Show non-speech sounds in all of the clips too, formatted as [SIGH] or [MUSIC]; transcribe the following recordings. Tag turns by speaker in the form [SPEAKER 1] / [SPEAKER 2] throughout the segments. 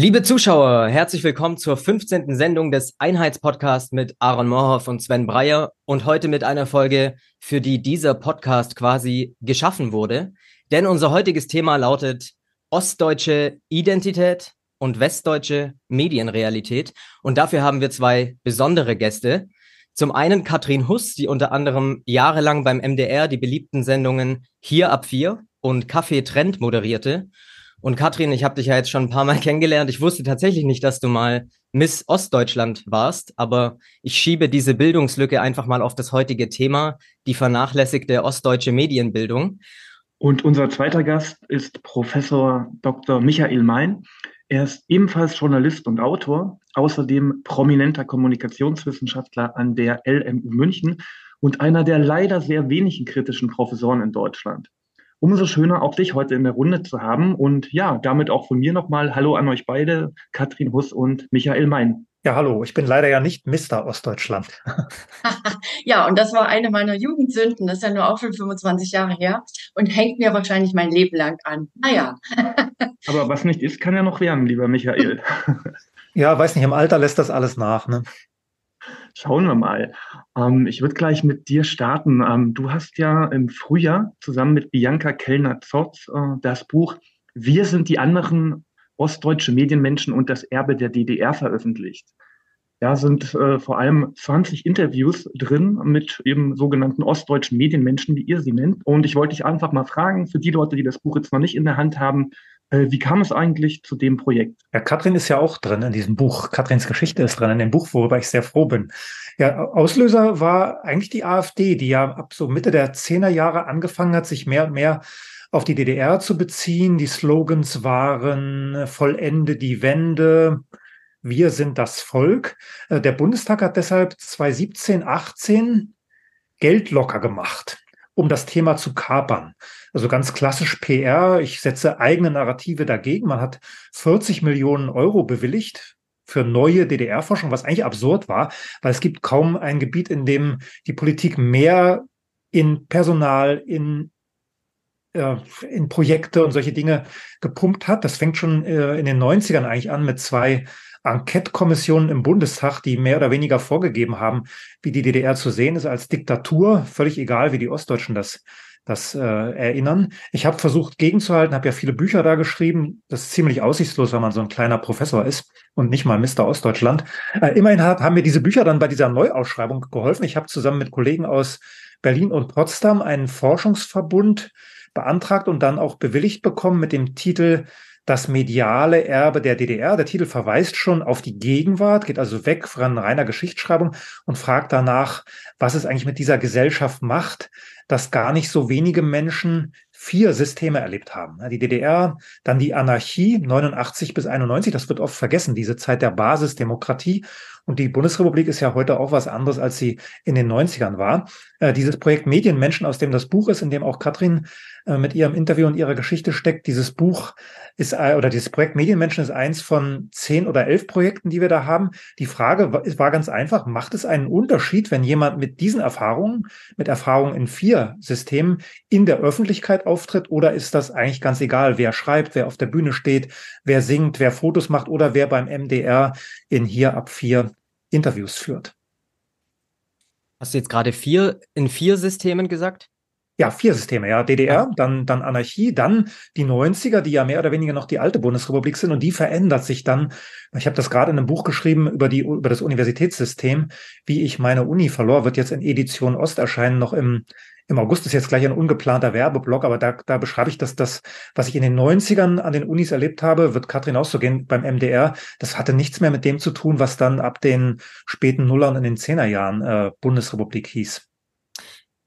[SPEAKER 1] Liebe Zuschauer, herzlich willkommen zur 15. Sendung des Einheitspodcasts mit Aaron Morhoff und Sven Breyer und heute mit einer Folge, für die dieser Podcast quasi geschaffen wurde. Denn unser heutiges Thema lautet ostdeutsche Identität und westdeutsche Medienrealität. Und dafür haben wir zwei besondere Gäste. Zum einen Katrin Huss, die unter anderem jahrelang beim MDR die beliebten Sendungen Hier ab vier und Kaffee Trend moderierte und Katrin, ich habe dich ja jetzt schon ein paar Mal [LAUGHS] kennengelernt. Ich wusste tatsächlich nicht, dass du mal Miss Ostdeutschland warst, aber ich schiebe diese Bildungslücke einfach mal auf das heutige Thema, die vernachlässigte ostdeutsche Medienbildung.
[SPEAKER 2] Und unser zweiter Gast ist Professor Dr. Michael Mein. Er ist ebenfalls Journalist und Autor, außerdem prominenter Kommunikationswissenschaftler an der LMU München und einer der leider sehr wenigen kritischen Professoren in Deutschland. Umso schöner auch dich heute in der Runde zu haben. Und ja, damit auch von mir nochmal Hallo an euch beide, Katrin Huss und Michael Mein.
[SPEAKER 3] Ja, hallo. Ich bin leider ja nicht Mr. Ostdeutschland. [LAUGHS] [LAUGHS]
[SPEAKER 4] ja, und das war eine meiner Jugendsünden. Das ist ja nur auch schon 25 Jahre her und hängt mir wahrscheinlich mein Leben lang an. Naja. [LAUGHS]
[SPEAKER 2] Aber was nicht ist, kann ja noch werden, lieber Michael.
[SPEAKER 3] ja, weiß nicht, im Alter lässt das alles nach. Ne?
[SPEAKER 2] Schauen wir mal. Ähm, ich würde gleich mit dir starten. Ähm, du hast ja im Frühjahr zusammen mit Bianca Kellner-Zotz äh, das Buch Wir sind die anderen ostdeutsche Medienmenschen und das Erbe der DDR veröffentlicht. Da sind äh, vor allem 20 Interviews drin mit eben sogenannten ostdeutschen Medienmenschen, wie ihr sie nennt. Und ich wollte dich einfach mal fragen, für die Leute, die das Buch jetzt noch nicht in der Hand haben, wie kam es eigentlich zu dem Projekt?
[SPEAKER 3] Ja, Katrin ist ja auch drin in diesem Buch. Katrins Geschichte ist drin in dem Buch, worüber ich sehr froh bin. Ja, Auslöser war eigentlich die AfD, die ja ab so Mitte der Zehner Jahre angefangen hat, sich mehr und mehr auf die DDR zu beziehen. Die Slogans waren äh, Vollende die Wende, wir sind das Volk. Äh, der Bundestag hat deshalb 2017, 18 Geld locker gemacht, um das Thema zu kapern. Also ganz klassisch PR. Ich setze eigene Narrative dagegen. Man hat 40 Millionen Euro bewilligt für neue DDR-Forschung, was eigentlich absurd war, weil es gibt kaum ein Gebiet, in dem die Politik mehr in Personal, in äh, in Projekte und solche Dinge gepumpt hat. Das fängt schon äh, in den 90ern eigentlich an mit zwei Enquete-Kommissionen im Bundestag, die mehr oder weniger vorgegeben haben, wie die DDR zu sehen ist als Diktatur, völlig egal, wie die Ostdeutschen das das äh, erinnern. Ich habe versucht gegenzuhalten, habe ja viele Bücher da geschrieben. Das ist ziemlich aussichtslos, wenn man so ein kleiner Professor ist und nicht mal Mr. Ostdeutschland. Äh, immerhin hat, haben mir diese Bücher dann bei dieser Neuausschreibung geholfen. Ich habe zusammen mit Kollegen aus Berlin und Potsdam einen Forschungsverbund beantragt und dann auch bewilligt bekommen mit dem Titel das mediale Erbe der DDR. Der Titel verweist schon auf die Gegenwart, geht also weg von reiner Geschichtsschreibung und fragt danach, was es eigentlich mit dieser Gesellschaft macht, dass gar nicht so wenige Menschen vier Systeme erlebt haben. Die DDR, dann die Anarchie 89 bis 91, das wird oft vergessen, diese Zeit der Basisdemokratie. Und die Bundesrepublik ist ja heute auch was anderes, als sie in den 90ern war. Äh, dieses Projekt Medienmenschen, aus dem das Buch ist, in dem auch Katrin äh, mit ihrem Interview und ihrer Geschichte steckt, dieses Buch ist, äh, oder dieses Projekt Medienmenschen ist eins von zehn oder elf Projekten, die wir da haben. Die Frage war ganz einfach, macht es einen Unterschied, wenn jemand mit diesen Erfahrungen, mit Erfahrungen in vier Systemen in der Öffentlichkeit auftritt oder ist das eigentlich ganz egal, wer schreibt, wer auf der Bühne steht, wer singt, wer Fotos macht oder wer beim MDR in hier ab vier Interviews führt.
[SPEAKER 1] Hast du jetzt gerade vier in vier Systemen gesagt?
[SPEAKER 3] Ja, vier Systeme, ja. DDR, dann, dann Anarchie, dann die 90er, die ja mehr oder weniger noch die alte Bundesrepublik sind und die verändert sich dann. Ich habe das gerade in einem Buch geschrieben über die, über das Universitätssystem, wie ich meine Uni verlor, wird jetzt in Edition Ost erscheinen, noch im, im August ist jetzt gleich ein ungeplanter Werbeblock, aber da, da beschreibe ich das, das, was ich in den 90ern an den Unis erlebt habe, wird Katrin auszugehen beim MDR. Das hatte nichts mehr mit dem zu tun, was dann ab den späten Nullern in den Zehnerjahren äh, Bundesrepublik hieß.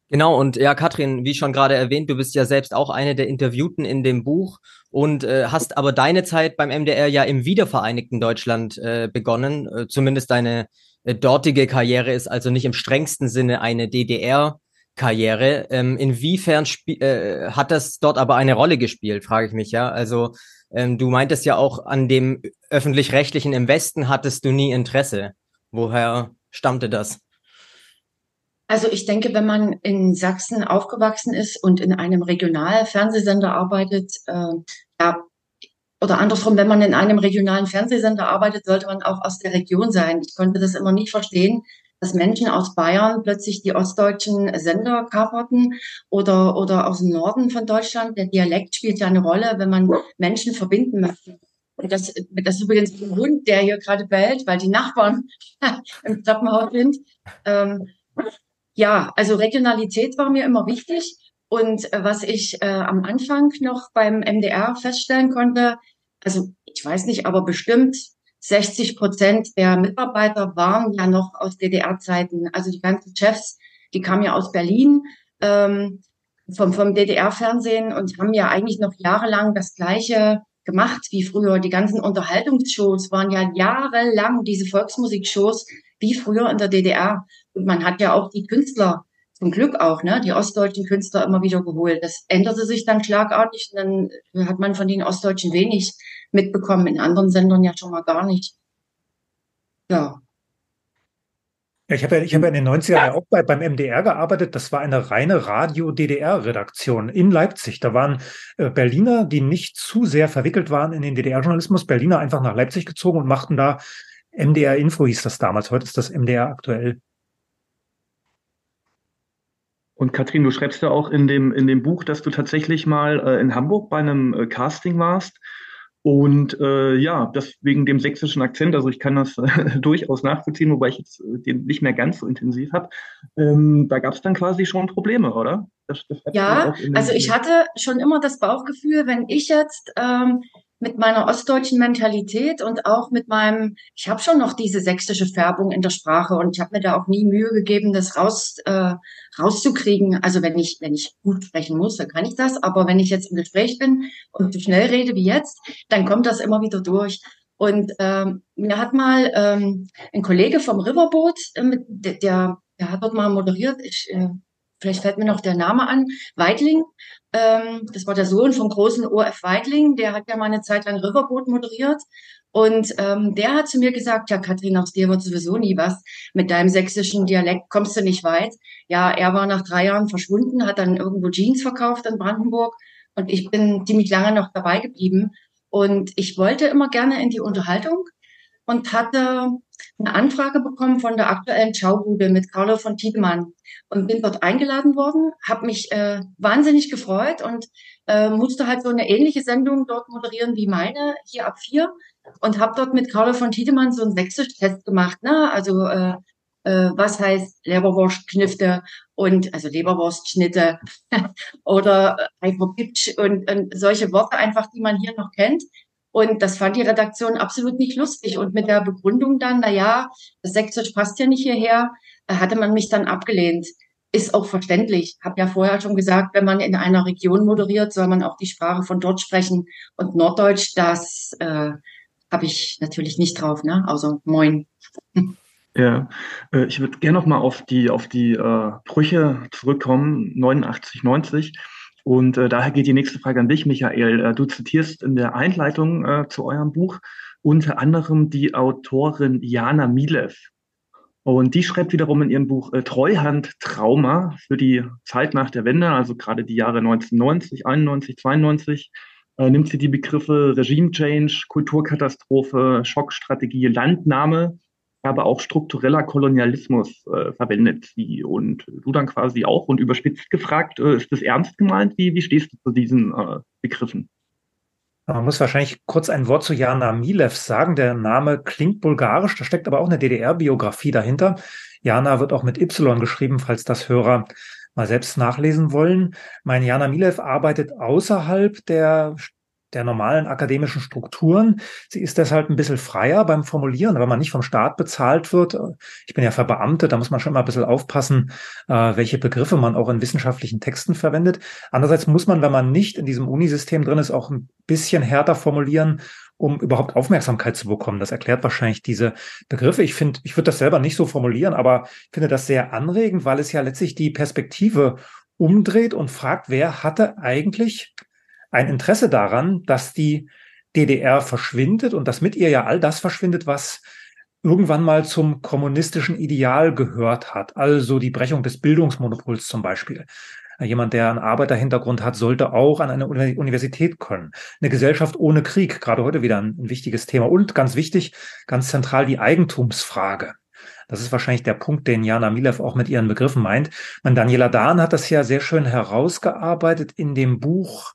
[SPEAKER 1] Genau, und ja, Katrin, wie schon gerade erwähnt, du bist ja selbst auch eine der Interviewten in dem Buch und äh, hast aber deine Zeit beim MDR ja im wiedervereinigten Deutschland äh, begonnen. Äh, zumindest deine äh, dortige Karriere ist also nicht im strengsten Sinne eine DDR. Karriere. Ähm, inwiefern äh, hat das dort aber eine Rolle gespielt, frage ich mich ja. Also ähm, du meintest ja auch, an dem öffentlich-rechtlichen im Westen hattest du nie Interesse. Woher stammte das?
[SPEAKER 4] Also ich denke, wenn man in Sachsen aufgewachsen ist und in einem Regionalfernsehsender arbeitet, äh, ja, oder andersrum, wenn man in einem regionalen Fernsehsender arbeitet, sollte man auch aus der Region sein. Ich konnte das immer nicht verstehen, dass Menschen aus Bayern plötzlich die ostdeutschen Sender kaperten oder, oder aus dem Norden von Deutschland. Der Dialekt spielt ja eine Rolle, wenn man Menschen verbinden möchte. Und das, das ist übrigens ein Hund, der hier gerade bellt, weil die Nachbarn [LAUGHS] im Treppenhaus sind. Ähm, ja, also Regionalität war mir immer wichtig. Und äh, was ich äh, am Anfang noch beim MDR feststellen konnte, also ich weiß nicht, aber bestimmt 60 Prozent der Mitarbeiter waren ja noch aus DDR-Zeiten. Also die ganzen Chefs, die kamen ja aus Berlin ähm, vom, vom DDR-Fernsehen und haben ja eigentlich noch jahrelang das Gleiche gemacht wie früher. Die ganzen Unterhaltungsshows waren ja jahrelang diese Volksmusikshows wie früher in der DDR. Und man hat ja auch die Künstler, zum Glück auch, ne, die ostdeutschen Künstler immer wieder geholt. Das änderte sich dann schlagartig und dann hat man von den Ostdeutschen wenig mitbekommen, in anderen Sendern ja schon mal gar nicht. Ja.
[SPEAKER 3] Ich habe ja, hab ja in den 90ern ja auch bei, beim MDR gearbeitet. Das war eine reine Radio-DDR-Redaktion in Leipzig. Da waren äh, Berliner, die nicht zu sehr verwickelt waren in den DDR-Journalismus, Berliner einfach nach Leipzig gezogen und machten da MDR-Info hieß das damals. Heute ist das MDR aktuell.
[SPEAKER 2] Und Katrin, du schreibst ja auch in dem, in dem Buch, dass du tatsächlich mal äh, in Hamburg bei einem äh, Casting warst und äh, ja, das wegen dem sächsischen Akzent, also ich kann das äh, [LAUGHS] durchaus nachvollziehen, wobei ich jetzt äh, den nicht mehr ganz so intensiv habe. Ähm, da gab es dann quasi schon Probleme, oder?
[SPEAKER 4] Das, das ja, also ich hatte schon immer das Bauchgefühl, wenn ich jetzt ähm, mit meiner ostdeutschen Mentalität und auch mit meinem, ich habe schon noch diese sächsische Färbung in der Sprache und ich habe mir da auch nie Mühe gegeben, das raus äh, rauszukriegen. Also wenn ich wenn ich gut sprechen muss, dann kann ich das. Aber wenn ich jetzt im Gespräch bin und zu schnell rede wie jetzt, dann kommt das immer wieder durch. Und ähm, mir hat mal ähm, ein Kollege vom Riverboat, äh, der, der hat dort mal moderiert. Ich, äh, vielleicht fällt mir noch der Name an, Weidling. Ähm, das war der Sohn vom großen OF Weidling, der hat ja mal eine Zeit lang Riverboat moderiert. Und ähm, der hat zu mir gesagt, ja, Katrin, aus dir wird sowieso nie was. Mit deinem sächsischen Dialekt kommst du nicht weit. Ja, er war nach drei Jahren verschwunden, hat dann irgendwo Jeans verkauft in Brandenburg. Und ich bin ziemlich lange noch dabei geblieben. Und ich wollte immer gerne in die Unterhaltung und hatte eine Anfrage bekommen von der aktuellen Schaubude mit Carlo von Tiedemann und bin dort eingeladen worden, habe mich äh, wahnsinnig gefreut und äh, musste halt so eine ähnliche Sendung dort moderieren wie meine, hier ab vier und habe dort mit Carlo von Tiedemann so einen Sächsisch-Test gemacht, ne? also äh, äh, was heißt Leberwurstknifte und also Leberwurstschnitte [LAUGHS] oder Eiferpitsch und, und solche Worte einfach, die man hier noch kennt. Und das fand die Redaktion absolut nicht lustig. Und mit der Begründung dann, na ja, das Sächsisch passt ja nicht hierher, äh, hatte man mich dann abgelehnt. Ist auch verständlich. Hab ja vorher schon gesagt, wenn man in einer Region moderiert, soll man auch die Sprache von dort sprechen. Und Norddeutsch, das äh, habe ich natürlich nicht drauf, ne? Also moin. [LAUGHS]
[SPEAKER 2] Ja, äh, ich würde gerne noch mal auf die auf die äh, Brüche zurückkommen, 89, 90. Und äh, daher geht die nächste Frage an dich, Michael. Äh, du zitierst in der Einleitung äh, zu eurem Buch unter anderem die Autorin Jana Milev. Und die schreibt wiederum in ihrem Buch äh, Treuhand Trauma für die Zeit nach der Wende, also gerade die Jahre 1990, 91, 92, äh, nimmt sie die Begriffe Regime Change, Kulturkatastrophe, Schockstrategie, Landnahme aber auch struktureller Kolonialismus äh, verwendet sie und du dann quasi auch und überspitzt gefragt, äh, ist das ernst gemeint? Wie, wie stehst du zu diesen äh, Begriffen?
[SPEAKER 3] Man muss wahrscheinlich kurz ein Wort zu Jana Milev sagen. Der Name klingt bulgarisch, da steckt aber auch eine DDR-Biografie dahinter. Jana wird auch mit Y geschrieben, falls das Hörer mal selbst nachlesen wollen. Mein Jana Milev arbeitet außerhalb der der normalen akademischen Strukturen. Sie ist deshalb ein bisschen freier beim Formulieren, wenn man nicht vom Staat bezahlt wird. Ich bin ja verbeamtet, da muss man schon mal ein bisschen aufpassen, äh, welche Begriffe man auch in wissenschaftlichen Texten verwendet. Andererseits muss man, wenn man nicht in diesem Unisystem drin ist, auch ein bisschen härter formulieren, um überhaupt Aufmerksamkeit zu bekommen. Das erklärt wahrscheinlich diese Begriffe. Ich finde, ich würde das selber nicht so formulieren, aber finde das sehr anregend, weil es ja letztlich die Perspektive umdreht und fragt, wer hatte eigentlich ein Interesse daran, dass die DDR verschwindet und dass mit ihr ja all das verschwindet, was irgendwann mal zum kommunistischen Ideal gehört hat. Also die Brechung des Bildungsmonopols zum Beispiel. Jemand, der einen Arbeiterhintergrund hat, sollte auch an eine Universität können. Eine Gesellschaft ohne Krieg, gerade heute wieder ein, wichtiges Thema. Und ganz wichtig, ganz zentral die Eigentumsfrage. Das ist wahrscheinlich der Punkt, den Jana Milev auch mit ihren Begriffen meint. Man, Daniela Dahn hat das ja sehr schön herausgearbeitet in dem Buch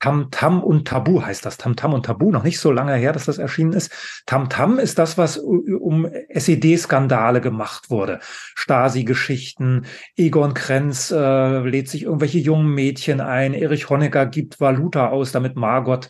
[SPEAKER 3] Tam Tam und Tabu heißt das. Tam Tam und Tabu, noch nicht so lange her, dass das erschienen ist. Tam Tam ist das, was um SED-Skandale gemacht wurde. Stasi-Geschichten, Egon Krenz äh, lädt sich irgendwelche jungen Mädchen ein, Erich Honecker gibt Valuta aus, damit Margot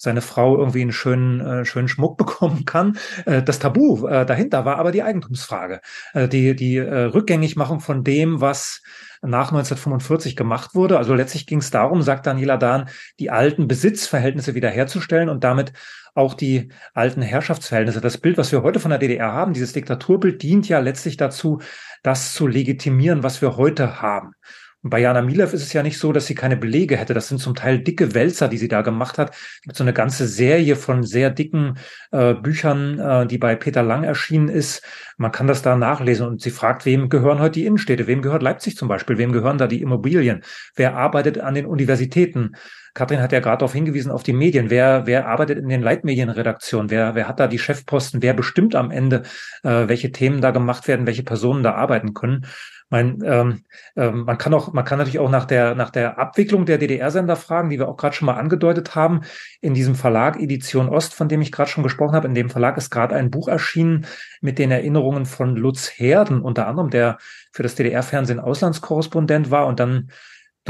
[SPEAKER 3] seine Frau irgendwie einen schönen, äh, schönen Schmuck [LAUGHS] bekommen kann. Äh, das Tabu äh, dahinter war aber die Eigentumsfrage, äh, die, die äh, Rückgängigmachung von dem, was nach 1945 gemacht wurde. Also letztlich ging es darum, sagt Daniela Dahn, die alten Besitzverhältnisse wiederherzustellen und damit auch die alten Herrschaftsverhältnisse. Das Bild, was wir heute von der DDR haben, dieses Diktaturbild, dient ja letztlich dazu, das zu legitimieren, was wir heute haben. Bei Jana Milev ist es ja nicht so, dass sie keine Belege hätte. Das sind zum Teil dicke Wälzer, die sie da gemacht hat. Es gibt so eine ganze Serie von sehr dicken äh, Büchern, äh, die bei Peter Lang erschienen ist. Man kann das da nachlesen und sie fragt, wem gehören heute die Innenstädte? Wem gehört Leipzig zum Beispiel? Wem gehören da die Immobilien? Wer arbeitet an den Universitäten? Katrin hat ja gerade darauf hingewiesen, auf die Medien. Wer, wer arbeitet in den Leitmedienredaktionen? Wer, wer hat da die Chefposten? Wer bestimmt am Ende, äh, welche Themen da gemacht werden, welche Personen da arbeiten können? Mein, ähm, ähm, man kann auch, man kann natürlich auch nach der nach der Abwicklung der DDR-Sender fragen, die wir auch gerade schon mal angedeutet haben. In diesem Verlag Edition Ost, von dem ich gerade schon gesprochen habe, in dem Verlag ist gerade ein Buch erschienen mit den Erinnerungen von Lutz Herden, unter anderem, der für das DDR-Fernsehen Auslandskorrespondent war und dann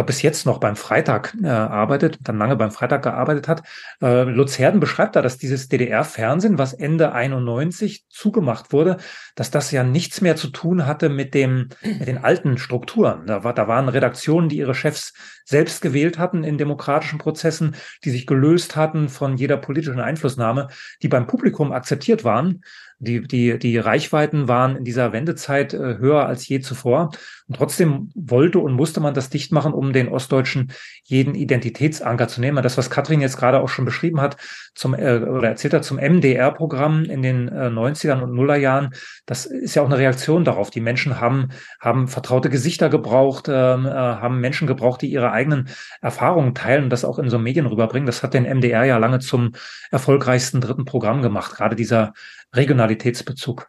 [SPEAKER 3] glaube, bis jetzt noch beim Freitag äh, arbeitet, dann lange beim Freitag gearbeitet hat. Äh, Lutz Herden beschreibt da, dass dieses DDR-Fernsehen, was Ende 91 zugemacht wurde, dass das ja nichts mehr zu tun hatte mit dem, mit den alten Strukturen. Da, war, da waren Redaktionen, die ihre Chefs selbst gewählt hatten in demokratischen Prozessen, die sich gelöst hatten von jeder politischen Einflussnahme, die beim Publikum akzeptiert waren. Die, die, die Reichweiten waren in dieser Wendezeit äh, höher als je zuvor. Und trotzdem wollte und musste man das dicht machen, um den Ostdeutschen jeden Identitätsanker zu nehmen. Das, was Katrin jetzt gerade auch schon beschrieben hat, zum, äh, oder erzählt hat zum MDR-Programm in den äh, 90ern und Nullerjahren, das ist ja auch eine Reaktion darauf. Die Menschen haben, haben vertraute Gesichter gebraucht, ähm, äh, haben Menschen gebraucht, die ihre eigenen Erfahrungen teilen und das auch in so Medien rüberbringen. Das hat den MDR ja lange zum erfolgreichsten dritten Programm gemacht. Gerade dieser Regionalitätsbezug.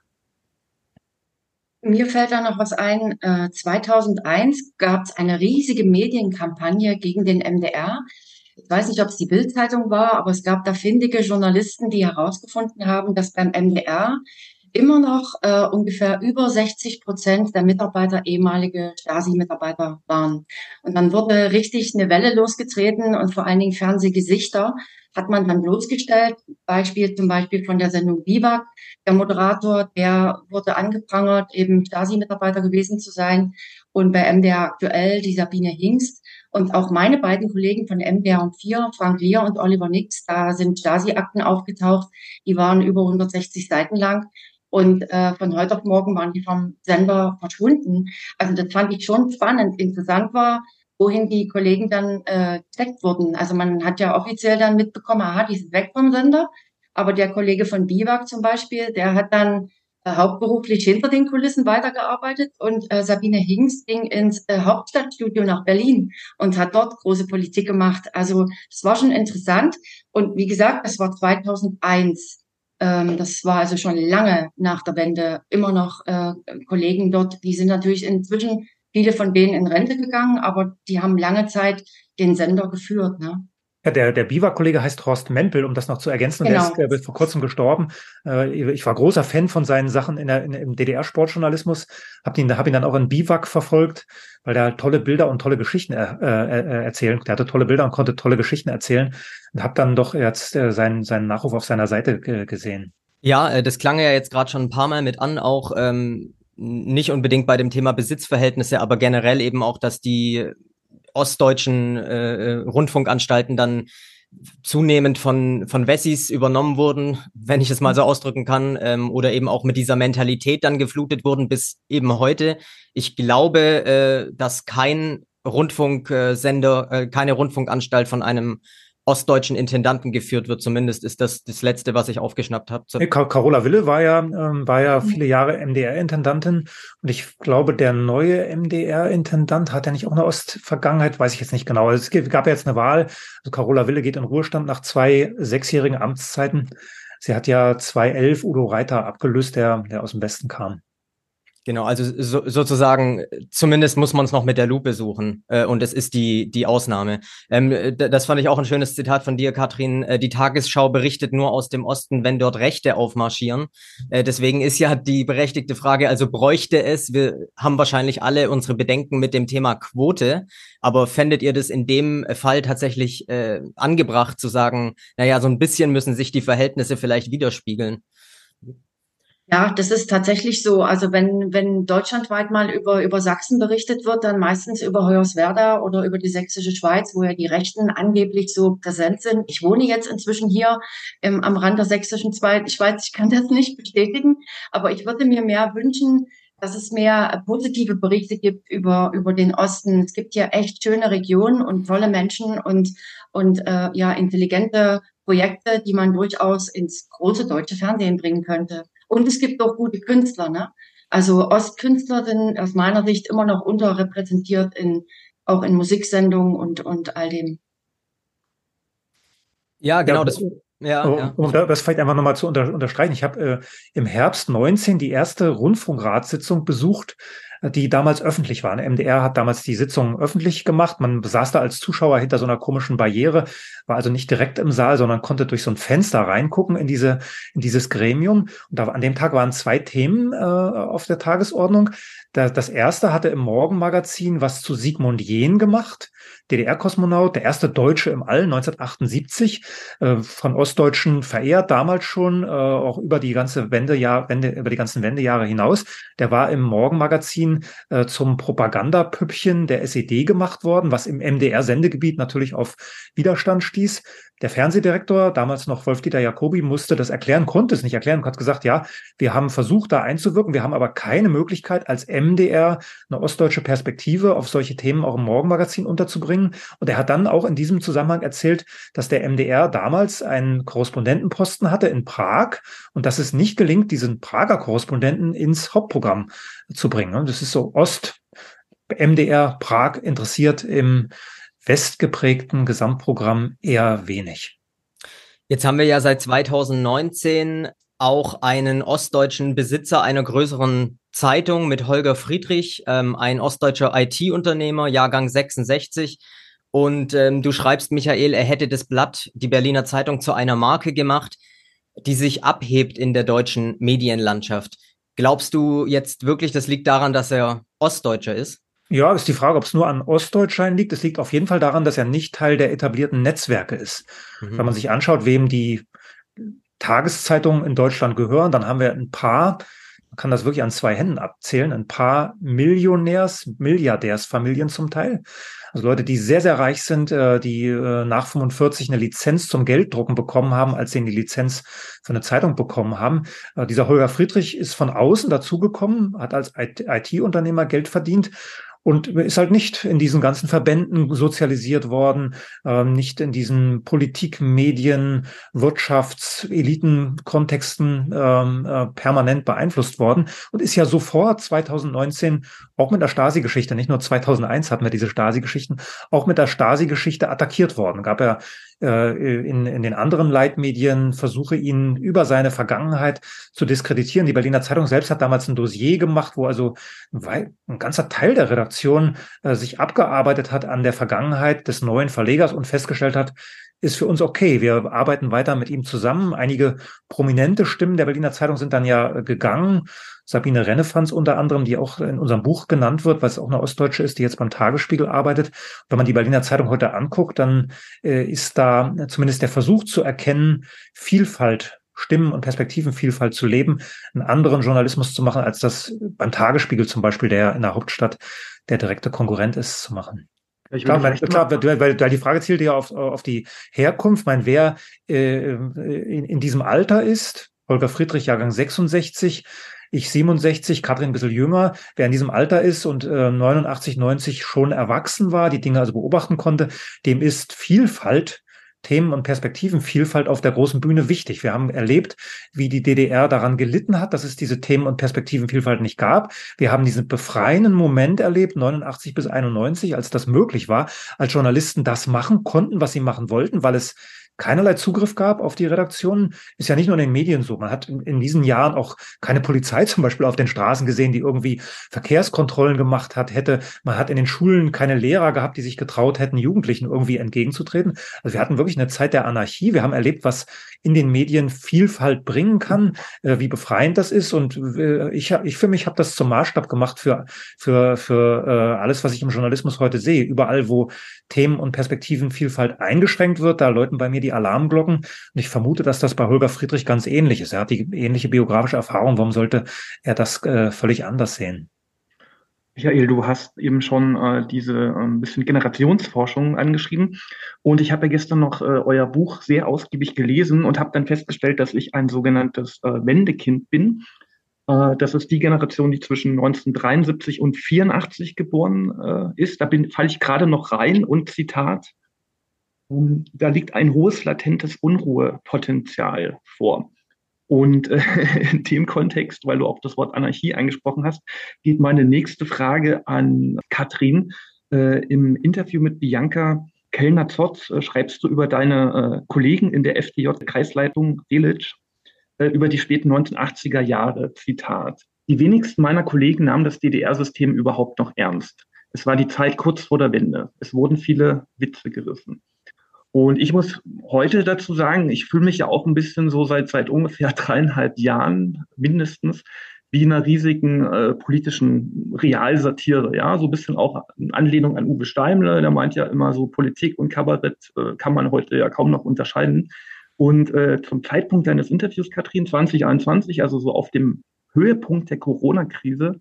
[SPEAKER 4] Mir fällt da noch was ein. 2001 gab es eine riesige Medienkampagne gegen den MDR. Ich weiß nicht, ob es die Bildzeitung war, aber es gab da findige Journalisten, die herausgefunden haben, dass beim MDR immer noch äh, ungefähr über 60 Prozent der Mitarbeiter ehemalige Stasi-Mitarbeiter waren. Und dann wurde richtig eine Welle losgetreten und vor allen Dingen Fernsehgesichter hat man dann bloßgestellt. Beispiel zum Beispiel von der Sendung Biwak. Der Moderator, der wurde angeprangert, eben Stasi-Mitarbeiter gewesen zu sein. Und bei MDR aktuell die Sabine Hingst. Und auch meine beiden Kollegen von MDR und 4, Frank Lear und Oliver Nix, da sind Stasi-Akten aufgetaucht. Die waren über 160 Seiten lang. Und äh, von heute auf morgen waren die vom Sender verschwunden. Also das fand ich schon spannend. Interessant war, wohin die Kollegen dann äh, gesteckt wurden. Also man hat ja offiziell dann mitbekommen, aha, die sind weg vom Sender. Aber der Kollege von Biwak zum Beispiel, der hat dann äh, hauptberuflich hinter den Kulissen weitergearbeitet und äh, Sabine Hingst ging ins äh, Hauptstadtstudio nach Berlin und hat dort große Politik gemacht. Also das war schon interessant. Und wie gesagt, das war 2001. Ähm, das war also schon lange nach der Wende immer noch äh, Kollegen dort. Die sind natürlich inzwischen viele von denen in Rente gegangen, aber die haben lange Zeit den Sender geführt. Ne?
[SPEAKER 3] Ja, der, der Biwa-Kollege heißt Horst Mempel, um das noch zu ergänzen. Genau. Der ist äh, vor kurzem gestorben. Äh, ich war großer Fan von seinen Sachen in der, in, im DDR-Sportjournalismus. Hab ihn, hab ihn dann auch in Biwak verfolgt, weil der tolle Bilder und tolle Geschichten äh, äh, erzählen. Der hatte tolle Bilder und konnte tolle Geschichten erzählen. Und habe dann doch jetzt äh, seinen, seinen Nachruf auf seiner Seite gesehen.
[SPEAKER 1] Ja, das klang ja jetzt gerade schon ein paar Mal mit an, auch ähm, nicht unbedingt bei dem Thema Besitzverhältnisse, aber generell eben auch, dass die ostdeutschen äh, äh, Rundfunkanstalten dann zunehmend von, von Wessis übernommen wurden, wenn ich es mal so ausdrücken kann, ähm, oder eben auch mit dieser Mentalität dann geflutet wurden bis eben heute. Ich glaube, äh, dass kein Rundfunksender, äh, keine Rundfunkanstalt von einem ostdeutschen Intendanten geführt wird. Zumindest ist das das Letzte, was ich aufgeschnappt habe.
[SPEAKER 3] Carola Wille war ja, ähm, war ja mhm. viele Jahre MDR-Intendantin und ich glaube, der neue MDR-Intendant hat ja nicht auch eine Ostvergangenheit, weiß ich jetzt nicht genau. Es gab ja jetzt eine Wahl. Also Carola Wille geht in Ruhestand nach zwei sechsjährigen Amtszeiten. Sie hat ja 2011 Udo Reiter abgelöst, der, der aus dem Westen kam.
[SPEAKER 1] Genau, also so, sozusagen, zumindest muss man es noch mit der Lupe suchen äh, und es ist die, die Ausnahme. Ähm, das fand ich auch ein schönes Zitat von dir, Katrin. Äh, die Tagesschau berichtet nur aus dem Osten, wenn dort Rechte aufmarschieren. Äh, deswegen ist ja die berechtigte Frage, also bräuchte es, wir haben wahrscheinlich alle unsere Bedenken mit dem Thema Quote, aber fändet ihr das in dem Fall tatsächlich äh, angebracht zu sagen, naja, so ein bisschen müssen sich die Verhältnisse vielleicht widerspiegeln?
[SPEAKER 4] Ja, das ist tatsächlich so. Also wenn, wenn deutschlandweit mal über, über Sachsen berichtet wird, dann meistens über Hoyerswerda oder über die sächsische Schweiz, wo ja die Rechten angeblich so präsent sind. Ich wohne jetzt inzwischen hier im, am Rand der sächsischen Schweiz. Ich kann das nicht bestätigen, aber ich würde mir mehr wünschen, dass es mehr positive Berichte gibt über, über den Osten. Es gibt ja echt schöne Regionen und tolle Menschen und, und äh, ja, intelligente Projekte, die man durchaus ins große deutsche Fernsehen bringen könnte. Und es gibt auch gute Künstler. Ne? Also Ostkünstler sind aus meiner Sicht immer noch unterrepräsentiert in auch in Musiksendungen und und all dem.
[SPEAKER 1] Ja, genau. Ja, das, ja,
[SPEAKER 3] um, ja. um das vielleicht einfach nochmal zu unter, unterstreichen. Ich habe äh, im Herbst 19 die erste Rundfunkratssitzung besucht die damals öffentlich waren. MDR hat damals die Sitzung öffentlich gemacht. Man saß da als Zuschauer hinter so einer komischen Barriere, war also nicht direkt im Saal, sondern konnte durch so ein Fenster reingucken in diese, in dieses Gremium. Und da, an dem Tag waren zwei Themen äh, auf der Tagesordnung. Das erste hatte im Morgenmagazin was zu Sigmund Jähn gemacht, DDR-Kosmonaut, der erste Deutsche im All, 1978, äh, von Ostdeutschen verehrt, damals schon, äh, auch über die ganze Wendejahr, Wende, über die ganzen Wendejahre hinaus. Der war im Morgenmagazin äh, zum Propagandapüppchen der SED gemacht worden, was im MDR-Sendegebiet natürlich auf Widerstand stieß. Der Fernsehdirektor, damals noch Wolf-Dieter Jacobi, musste das erklären, konnte es nicht erklären, hat gesagt, ja, wir haben versucht, da einzuwirken, wir haben aber keine Möglichkeit, als MDR eine ostdeutsche Perspektive auf solche Themen auch im Morgenmagazin unterzubringen. Und er hat dann auch in diesem Zusammenhang erzählt, dass der MDR damals einen Korrespondentenposten hatte in Prag und dass es nicht gelingt, diesen Prager Korrespondenten ins Hauptprogramm zu bringen. Das ist so Ost, MDR Prag interessiert im westgeprägten Gesamtprogramm eher wenig.
[SPEAKER 1] Jetzt haben wir ja seit 2019 auch einen ostdeutschen Besitzer einer größeren Zeitung mit Holger Friedrich, ähm, ein ostdeutscher IT-Unternehmer, Jahrgang 66. Und ähm, du schreibst, Michael, er hätte das Blatt, die Berliner Zeitung, zu einer Marke gemacht, die sich abhebt in der deutschen Medienlandschaft. Glaubst du jetzt wirklich, das liegt daran, dass er Ostdeutscher ist?
[SPEAKER 3] Ja, ist die Frage, ob es nur an Ostdeutschland liegt. Es liegt auf jeden Fall daran, dass er nicht Teil der etablierten Netzwerke ist. Mhm. Wenn man sich anschaut, wem die Tageszeitungen in Deutschland gehören, dann haben wir ein paar, man kann das wirklich an zwei Händen abzählen, ein paar Millionärs, Milliardärsfamilien zum Teil. Also Leute, die sehr, sehr reich sind, äh, die äh, nach 45 eine Lizenz zum Gelddrucken bekommen haben, als sie die Lizenz für eine Zeitung bekommen haben. Äh, dieser Holger Friedrich ist von außen dazugekommen, hat als IT-Unternehmer Geld verdient und ist halt nicht in diesen ganzen Verbänden sozialisiert worden, ähm, nicht in diesen Politik, Medien, Wirtschafts-, Eliten-Kontexten ähm, äh, permanent beeinflusst worden. Und ist ja sofort 2019 auch mit der Stasi-Geschichte, nicht nur 2001 hatten wir diese Stasi-Geschichten, auch mit der Stasi-Geschichte attackiert worden. Gab ja äh, in, in den anderen Leitmedien versuche, ihn über seine Vergangenheit zu diskreditieren. Die Berliner Zeitung selbst hat damals ein Dossier gemacht, wo also ein, ein ganzer Teil der Redaktion äh, sich abgearbeitet hat an der Vergangenheit des neuen Verlegers und festgestellt hat, ist für uns okay. Wir arbeiten weiter mit ihm zusammen. Einige prominente Stimmen der Berliner Zeitung sind dann ja gegangen. Sabine Rennefanz unter anderem, die auch in unserem Buch genannt wird, was auch eine Ostdeutsche ist, die jetzt beim Tagesspiegel arbeitet. Wenn man die Berliner Zeitung heute anguckt, dann äh, ist da zumindest der Versuch zu erkennen, Vielfalt Stimmen- und Perspektivenvielfalt zu leben, einen anderen Journalismus zu machen, als das beim Tagesspiegel zum Beispiel, der in der Hauptstadt der direkte Konkurrent ist, zu machen. Ich klar, weil, klar weil, weil, weil die Frage zielte ja auf, auf die Herkunft. Mein, wer äh, in, in diesem Alter ist, Holger Friedrich, Jahrgang 66, ich 67, Katrin ein bisschen jünger, wer in diesem Alter ist und äh, 89, 90 schon erwachsen war, die Dinge also beobachten konnte, dem ist Vielfalt Themen- und Perspektivenvielfalt auf der großen Bühne wichtig. Wir haben erlebt, wie die DDR daran gelitten hat, dass es diese Themen- und Perspektivenvielfalt nicht gab. Wir haben diesen befreienden Moment erlebt, 89 bis 91, als das möglich war, als Journalisten das machen konnten, was sie machen wollten, weil es keinerlei Zugriff gab auf die Redaktionen, ist ja nicht nur in den Medien so. Man hat in, in, diesen Jahren auch keine Polizei [LAUGHS] zum Beispiel auf den Straßen gesehen, die irgendwie Verkehrskontrollen gemacht hat, hätte. Man hat in den Schulen keine Lehrer gehabt, die sich getraut hätten, Jugendlichen irgendwie entgegenzutreten. Also wir hatten wirklich eine Zeit der Anarchie. Wir haben erlebt, was in den Medien Vielfalt bringen kann, äh, wie befreiend das ist. Und äh, ich, ich für mich habe das zum Maßstab gemacht für, für, für äh, alles, was ich im Journalismus heute sehe. Überall, wo Themen- und Perspektivenvielfalt eingeschränkt wird, da läuten bei mir die Alarmglocken. Und ich vermute, dass das bei Holger Friedrich ganz ähnlich ist. Er hat die ähnliche biografische Erfahrung. Warum sollte er das äh, völlig anders sehen?
[SPEAKER 2] Michael, du hast eben schon äh, diese äh, bisschen Generationsforschung angeschrieben und ich habe ja gestern noch äh, euer Buch sehr ausgiebig gelesen und habe dann festgestellt, dass ich ein sogenanntes äh, Wendekind bin. Äh, das ist die Generation, die zwischen 1973 und 84 geboren äh, ist. Da falle ich gerade noch rein und Zitat: um, Da liegt ein hohes latentes Unruhepotenzial vor. Und äh, [LAUGHS] in dem Kontext, weil du auch das Wort Anarchie angesprochen hast, geht meine nächste Frage an Katrin. Äh, Im Interview mit Bianca Kellner-Zott äh, schreibst du über deine äh, Kollegen in der FDJ-Kreisleitung Delitzsch äh, über die späten 1980er Jahre. Zitat. Die wenigsten meiner Kollegen nahmen das DDR-System überhaupt noch ernst. Es war die Zeit kurz vor der Wende. Es wurden viele Witze gerissen. Und ich muss heute dazu sagen, ich fühle mich ja auch ein bisschen so seit, seit ungefähr [LAUGHS] dreieinhalb Jahren mindestens wie in einer riesigen äh, politischen Realsatire, ja, so ein bisschen auch in Anlehnung an Uwe Steimle, der meint ja immer so, Politik und Kabarett äh, kann man heute ja kaum noch unterscheiden. Und äh, zum Zeitpunkt deines Interviews, Katrin, 2021, also so auf dem Höhepunkt der Corona-Krise,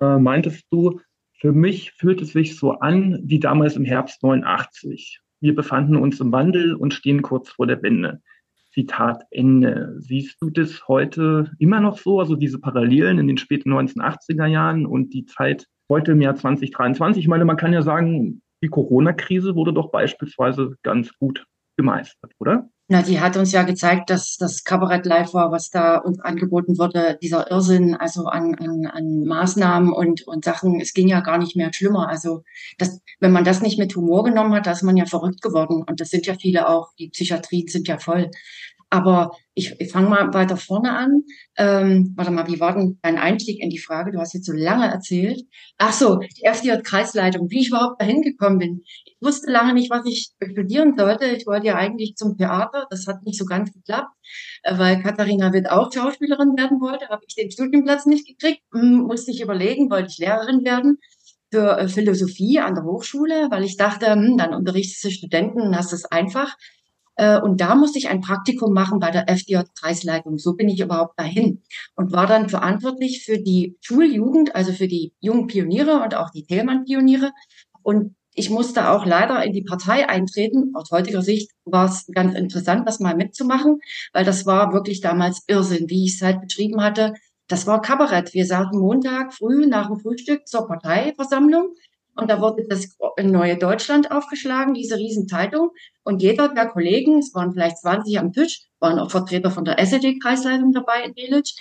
[SPEAKER 2] äh, meintest du, für mich fühlt es sich so an wie damals im Herbst 89 wir befanden uns im Wandel und stehen kurz vor der Wende. Zitat Ende. Siehst du das heute immer noch so, also diese Parallelen in den späten 1980er Jahren und die Zeit heute im Jahr 2023? Ich meine, man kann ja sagen, die Corona-Krise wurde doch beispielsweise ganz gut gemeistert, oder?
[SPEAKER 4] Na, die hat uns ja gezeigt, dass das Kabarett live war, was da uns angeboten wurde, dieser Irrsinn, also an, an, an Maßnahmen und, und Sachen. Es ging ja gar nicht mehr schlimmer. Also, das, wenn man das nicht mit Humor genommen hat, da ist man ja verrückt geworden. Und das sind ja viele auch. Die Psychiatrien sind ja voll. Aber ich, ich fange mal weiter vorne an. Ähm, warte mal, wie war denn dein Einstieg in die Frage? Du hast jetzt so lange erzählt. Ach so, die FDJ-Kreisleitung, wie ich überhaupt dahin gekommen bin. Ich wusste lange nicht, was ich studieren sollte. Ich wollte ja eigentlich zum Theater. Das hat nicht so ganz geklappt, äh, weil Katharina Witt auch Schauspielerin werden wollte. Habe ich den Studienplatz nicht gekriegt. Hm, musste ich überlegen, wollte ich Lehrerin werden für äh, Philosophie an der Hochschule, weil ich dachte, hm, dann unterrichtest du Studenten, hast es einfach. Äh, und da musste ich ein Praktikum machen bei der FDJ-Kreisleitung. So bin ich überhaupt dahin und war dann verantwortlich für die Schuljugend, also für die jungen Pioniere und auch die Thälmann-Pioniere. Und ich musste auch leider in die Partei eintreten. Aus heutiger Sicht war es ganz interessant, das mal mitzumachen, weil das war wirklich damals Irrsinn, wie ich es halt beschrieben hatte. Das war Kabarett. Wir saßen Montag früh nach dem Frühstück zur Parteiversammlung und da wurde das Neue Deutschland aufgeschlagen, diese Riesenzeitung. Und jeder der Kollegen, es waren vielleicht 20 am Tisch, waren auch Vertreter von der SED-Kreisleitung dabei in Delitzsch,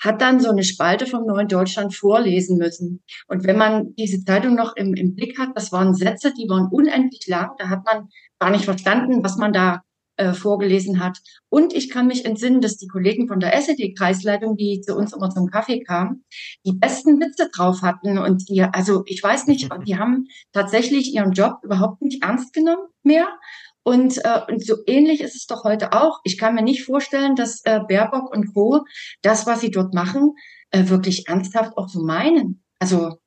[SPEAKER 4] hat dann so eine Spalte vom Neuen Deutschland vorlesen müssen. Und wenn man diese Zeitung noch im, im Blick hat, das waren Sätze, die waren unendlich lang. Da hat man gar nicht verstanden, was man da äh, vorgelesen hat. Und ich kann mich entsinnen, dass die Kollegen von der SED-Kreisleitung, die zu uns immer zum Kaffee kamen, die besten Witze drauf hatten. Und die, also ich weiß nicht, die [LAUGHS] haben tatsächlich ihren Job überhaupt nicht ernst genommen mehr. Und, äh, und so ähnlich ist es doch heute auch. Ich kann mir nicht vorstellen, dass äh, Baerbock und Co. das, was sie dort machen, äh, wirklich ernsthaft auch so meinen. Also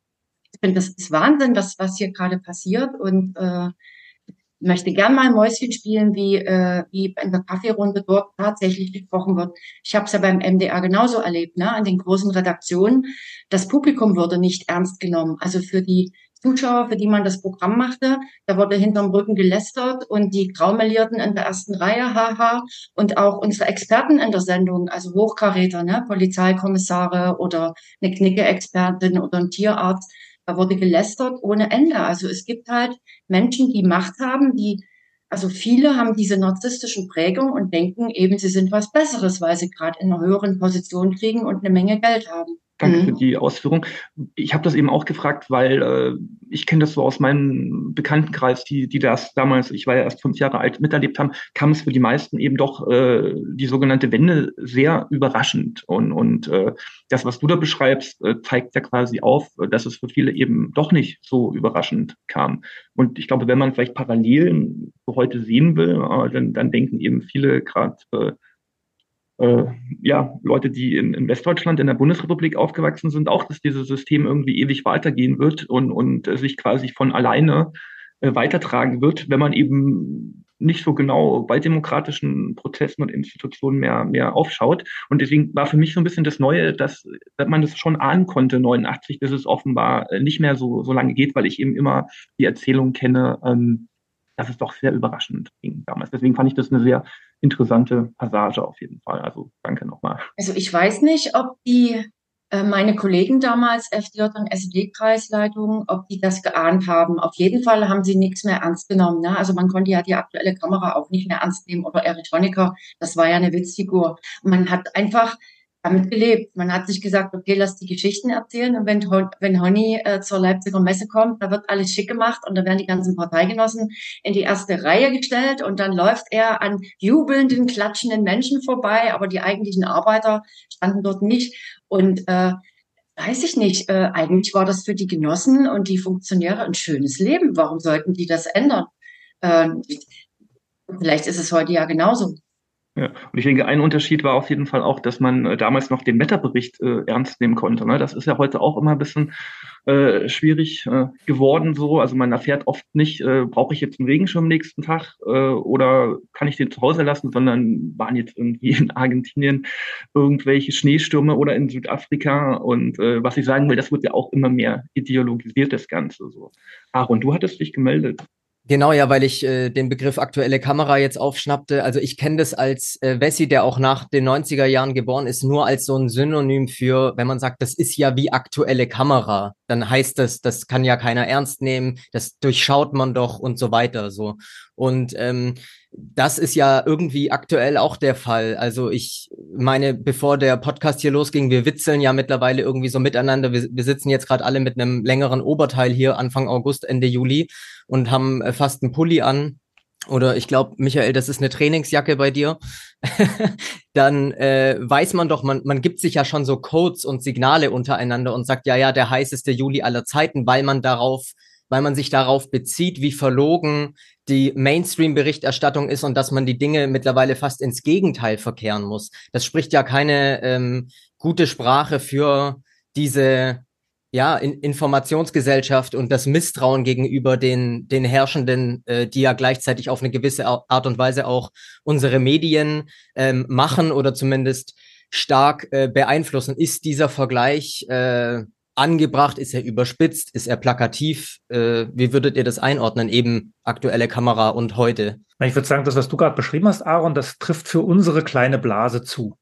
[SPEAKER 4] ich finde, das ist Wahnsinn, was, was hier gerade passiert. Und äh, möchte gern mal Mäuschen spielen, wie, äh, wie in der Kaffeerunde dort tatsächlich gesprochen wird. Ich habe es ja beim MDR genauso erlebt, ne? an den großen Redaktionen. Das Publikum wurde nicht ernst genommen. Also für die Zuschauer, für die man das Programm machte, da wurde hinterm Rücken gelästert und die Graumelierten in der ersten Reihe, haha, und auch unsere Experten in der Sendung, also Hochkaräter, ne? Polizeikommissare oder eine Knicke-Expertin oder ein Tierarzt, da wurde gelästert ohne Ende. Also es gibt halt Menschen, die Macht haben, die also viele haben diese narzisstischen Prägungen und denken eben, sie sind was Besseres, weil sie gerade in einer höheren Position kriegen und eine Menge Geld haben.
[SPEAKER 2] Danke mhm. für die Ausführung. Ich habe das eben auch gefragt, weil äh, ich kenne das so aus meinem Bekanntenkreis, die, die das damals, ich war ja erst fünf Jahre alt, miterlebt haben, kam es für die meisten eben doch äh, die sogenannte Wende sehr überraschend. Und, und äh, das, was du da beschreibst, äh, zeigt ja quasi auf, dass es für viele eben doch nicht so überraschend kam. Und ich glaube, wenn man vielleicht Parallelen für heute sehen will, äh, dann, dann denken eben viele gerade äh, äh, ja, Leute, die in, in Westdeutschland, in der Bundesrepublik aufgewachsen sind, auch, dass dieses System irgendwie ewig weitergehen wird und, und äh, sich quasi von alleine äh, weitertragen wird, wenn man eben nicht so genau bei demokratischen Prozessen und Institutionen mehr, mehr aufschaut. Und deswegen war für mich so ein bisschen das Neue, dass, dass man das schon ahnen konnte, 89, bis es offenbar äh, nicht mehr so, so lange geht, weil ich eben immer die Erzählung kenne, ähm, dass es doch sehr überraschend ging damals. Deswegen fand ich das eine sehr interessante Passage auf jeden Fall. Also danke nochmal.
[SPEAKER 4] Also ich weiß nicht, ob die äh, meine Kollegen damals, FDJ und SED-Kreisleitung, ob die das geahnt haben. Auf jeden Fall haben sie nichts mehr ernst genommen. Ne? Also man konnte ja die aktuelle Kamera auch nicht mehr ernst nehmen oder Erich das war ja eine Witzfigur. Man hat einfach damit gelebt. Man hat sich gesagt, okay, lass die Geschichten erzählen und wenn, wenn Honey äh, zur Leipziger Messe kommt, da wird alles schick gemacht und da werden die ganzen Parteigenossen in die erste Reihe gestellt und dann läuft er an jubelnden, klatschenden Menschen vorbei, aber die eigentlichen Arbeiter standen dort nicht und äh, weiß ich nicht, äh, eigentlich war das für die Genossen und die Funktionäre ein schönes Leben. Warum sollten die das ändern? Äh, vielleicht ist es heute ja genauso.
[SPEAKER 2] Ja, und ich denke, ein Unterschied war auf jeden Fall auch, dass man äh, damals noch den Wetterbericht äh, ernst nehmen konnte. Ne? Das ist ja heute auch immer ein bisschen äh, schwierig äh, geworden so. Also man erfährt oft nicht, äh, brauche ich jetzt einen Regenschirm nächsten Tag äh, oder kann ich den zu Hause lassen, sondern waren jetzt irgendwie in Argentinien irgendwelche Schneestürme oder in Südafrika. Und was ich sagen will, das wird ja auch immer mehr ideologisiert, das Ganze so. Aaron, du hattest dich gemeldet.
[SPEAKER 1] Genau, ja, weil ich äh, den Begriff aktuelle Kamera jetzt aufschnappte. Also ich kenne das als äh, Wessi, der auch nach den 90er Jahren geboren ist, nur als so ein Synonym für, wenn man sagt, das ist ja wie aktuelle Kamera, dann heißt das, das kann ja keiner ernst nehmen, das durchschaut man doch und so weiter. So. Und ähm, das ist ja irgendwie aktuell auch der Fall. Also ich meine, bevor der Podcast hier losging, wir witzeln ja mittlerweile irgendwie so miteinander. Wir, wir sitzen jetzt gerade alle mit einem längeren Oberteil hier Anfang August, Ende Juli und haben äh, fast einen Pulli an. Oder ich glaube, Michael, das ist eine Trainingsjacke bei dir. [LAUGHS] dann äh, weiß man doch, man, man gibt sich ja schon so Codes und Signale untereinander und sagt, ja, ja, der heißeste Juli aller Zeiten, weil man darauf weil man sich darauf bezieht, wie verlogen die Mainstream-Berichterstattung ist und dass man die Dinge mittlerweile fast ins Gegenteil verkehren muss. Das spricht ja keine ähm, gute Sprache für diese ja, in Informationsgesellschaft und das Misstrauen gegenüber den, den Herrschenden, äh, die ja gleichzeitig auf eine gewisse Art und Weise auch unsere Medien ähm, machen oder zumindest stark äh, beeinflussen. Ist dieser Vergleich äh, angebracht? Ist er überspitzt? Ist er plakativ? Äh, wie würdet ihr das einordnen, eben aktuelle Kamera und heute?
[SPEAKER 3] Ich würde sagen, das, was du gerade beschrieben hast, Aaron, das trifft für unsere kleine Blase zu.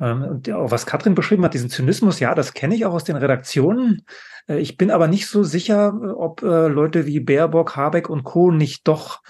[SPEAKER 3] Ähm, und was Katrin beschrieben hat, diesen Zynismus, ja, das kenne ich auch aus den Redaktionen. Äh, ich bin aber nicht so sicher, ob äh, Leute wie Baerbock, Habeck und Co. nicht doch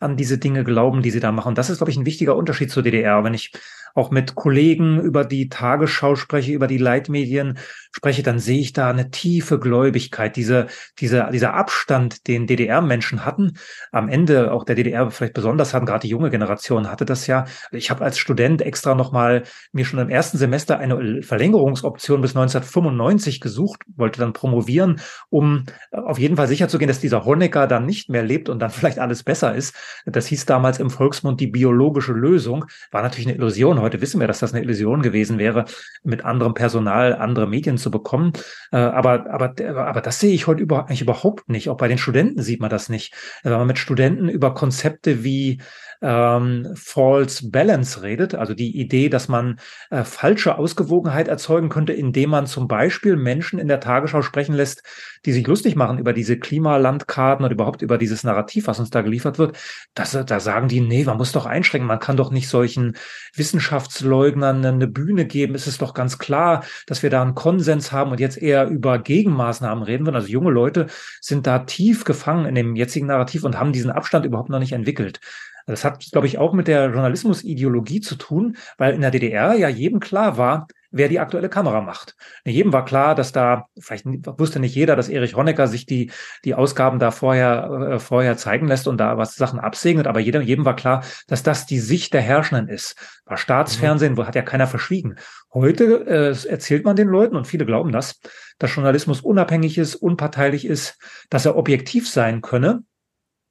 [SPEAKER 3] an diese Dinge glauben, die sie da machen. Das ist, glaube ich, ein wichtiger Unterschied zur DDR. Wenn ich auch mit Kollegen über die Tagesschau spreche, über die Leitmedien spreche, dann sehe ich da eine tiefe Gläubigkeit. Diese, diese, dieser Abstand, den DDR-Menschen hatten, am Ende auch der DDR vielleicht besonders haben, gerade die junge Generation hatte das ja. Ich habe als Student extra nochmal mir schon im ersten Semester eine Verlängerungsoption bis 1995 gesucht, wollte dann promovieren, um auf jeden Fall sicherzugehen, dass dieser Honecker dann nicht mehr lebt und dann vielleicht alles besser ist. Das hieß damals im Volksmund die biologische Lösung. War natürlich eine Illusion Heute wissen wir, dass das eine Illusion gewesen wäre, mit anderem Personal andere Medien zu bekommen. Äh, aber, aber, aber das sehe ich heute über, eigentlich überhaupt nicht. Auch bei den Studenten sieht man das nicht. Wenn man mit Studenten über Konzepte wie ähm, False Balance redet, also die Idee, dass man äh, falsche Ausgewogenheit erzeugen könnte, indem man zum Beispiel Menschen in der Tagesschau sprechen lässt, die sich lustig machen über diese Klimalandkarten oder überhaupt über dieses Narrativ, was uns da geliefert wird. Das, da sagen die, nee, man muss doch einschränken, man kann doch nicht solchen Wissenschaftsleugnern eine Bühne geben. Es ist doch ganz klar, dass wir da einen Konsens haben und jetzt eher über Gegenmaßnahmen reden würden. Also junge Leute sind da tief gefangen in dem jetzigen Narrativ und haben diesen Abstand überhaupt noch nicht entwickelt. Das hat, glaube ich, auch mit der Journalismusideologie zu tun, weil in der DDR ja jedem klar war, wer die aktuelle Kamera macht. Jedem war klar, dass da, vielleicht wusste nicht jeder, dass Erich Honecker sich die, die Ausgaben da vorher, äh, vorher zeigen lässt und da was Sachen absegnet, aber jedem, jedem war klar, dass das die Sicht der Herrschenden ist. War Staatsfernsehen, mhm. wo hat ja keiner verschwiegen. Heute äh, erzählt man den Leuten, und viele glauben das, dass Journalismus unabhängig ist, unparteilich ist, dass er objektiv sein könne.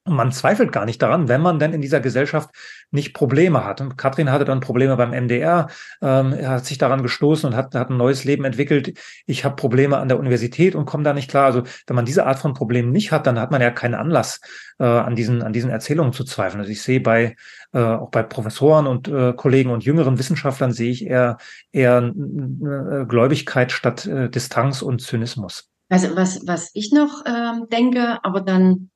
[SPEAKER 3] Man zweifelt gar nicht daran, wenn man denn in dieser Gesellschaft nicht Probleme hat. Und Katrin hatte dann Probleme beim MDR, ähm, hat sich daran gestoßen und hat, hat ein neues Leben entwickelt. Ich habe Probleme an der Universität und komme da nicht klar. Also wenn man diese Art von Problemen nicht hat, dann hat man ja keinen Anlass, äh, an, diesen, an diesen Erzählungen zu zweifeln. Also ich sehe bei äh, auch bei Professoren und äh, Kollegen und jüngeren Wissenschaftlern sehe ich eher eher äh, Gläubigkeit statt äh, Distanz und Zynismus.
[SPEAKER 4] Also was, was ich noch ähm, denke, aber dann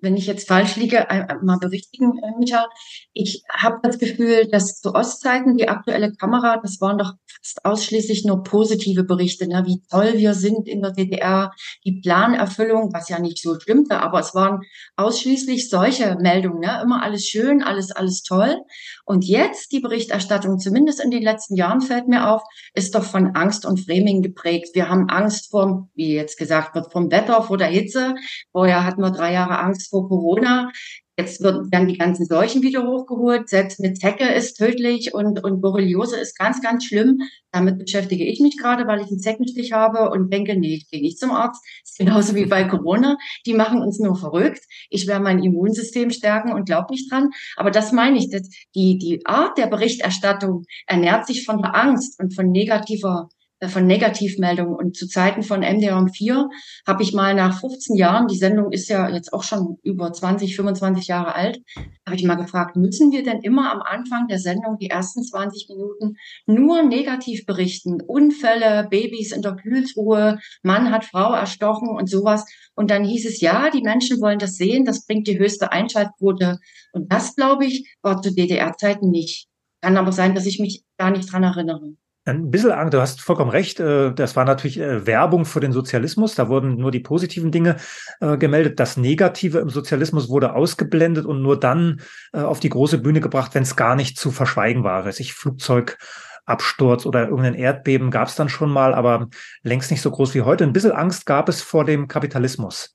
[SPEAKER 4] wenn ich jetzt falsch liege, mal berichtigen, äh, Micha. Ich habe das Gefühl, dass zu Ostzeiten die aktuelle Kamera, das waren doch fast ausschließlich nur positive Berichte, ne? wie toll wir sind in der DDR, die Planerfüllung, was ja nicht so stimmte, aber es waren ausschließlich solche Meldungen, ne? immer alles schön, alles, alles toll. Und jetzt die Berichterstattung, zumindest in den letzten Jahren fällt mir auf, ist doch von Angst und Framing geprägt. Wir haben Angst vor, wie jetzt gesagt wird, vom Wetter, vor der Hitze. Vorher hatten wir drei Jahre Angst vor Corona. Jetzt wird, werden die ganzen Seuchen wieder hochgeholt. Selbst mit Zecke ist tödlich und, und Borreliose ist ganz, ganz schlimm. Damit beschäftige ich mich gerade, weil ich einen Zeckenstich habe und denke, nee, ich gehe nicht zum Arzt. Das ist genauso wie bei Corona. Die machen uns nur verrückt. Ich werde mein Immunsystem stärken und glaube nicht dran. Aber das meine ich. Das, die, die Art der Berichterstattung ernährt sich von der Angst und von negativer von Negativmeldungen. Und zu Zeiten von MDR 4 habe ich mal nach 15 Jahren, die Sendung ist ja jetzt auch schon über 20, 25 Jahre alt, habe ich mal gefragt, müssen wir denn immer am Anfang der Sendung die ersten 20 Minuten nur negativ berichten? Unfälle, Babys in der Kühltruhe, Mann hat Frau erstochen und sowas. Und dann hieß es, ja, die Menschen wollen das sehen, das bringt die höchste Einschaltquote. Und das, glaube ich, war zu DDR-Zeiten nicht. Kann aber sein, dass ich mich gar nicht dran erinnere.
[SPEAKER 3] Ein bisschen Angst, du hast vollkommen recht. Äh, das war natürlich äh, Werbung für den Sozialismus. Da wurden nur die positiven Dinge äh, gemeldet. Das Negative im Sozialismus wurde ausgeblendet und nur dann auf die große Bühne gebracht, wenn es gar nicht zu verschweigen war. Ich Flugzeugabsturz oder irgendein Erdbeben gab es dann schon mal, aber längst nicht so groß wie heute. Ein bisschen Angst gab es vor dem Kapitalismus.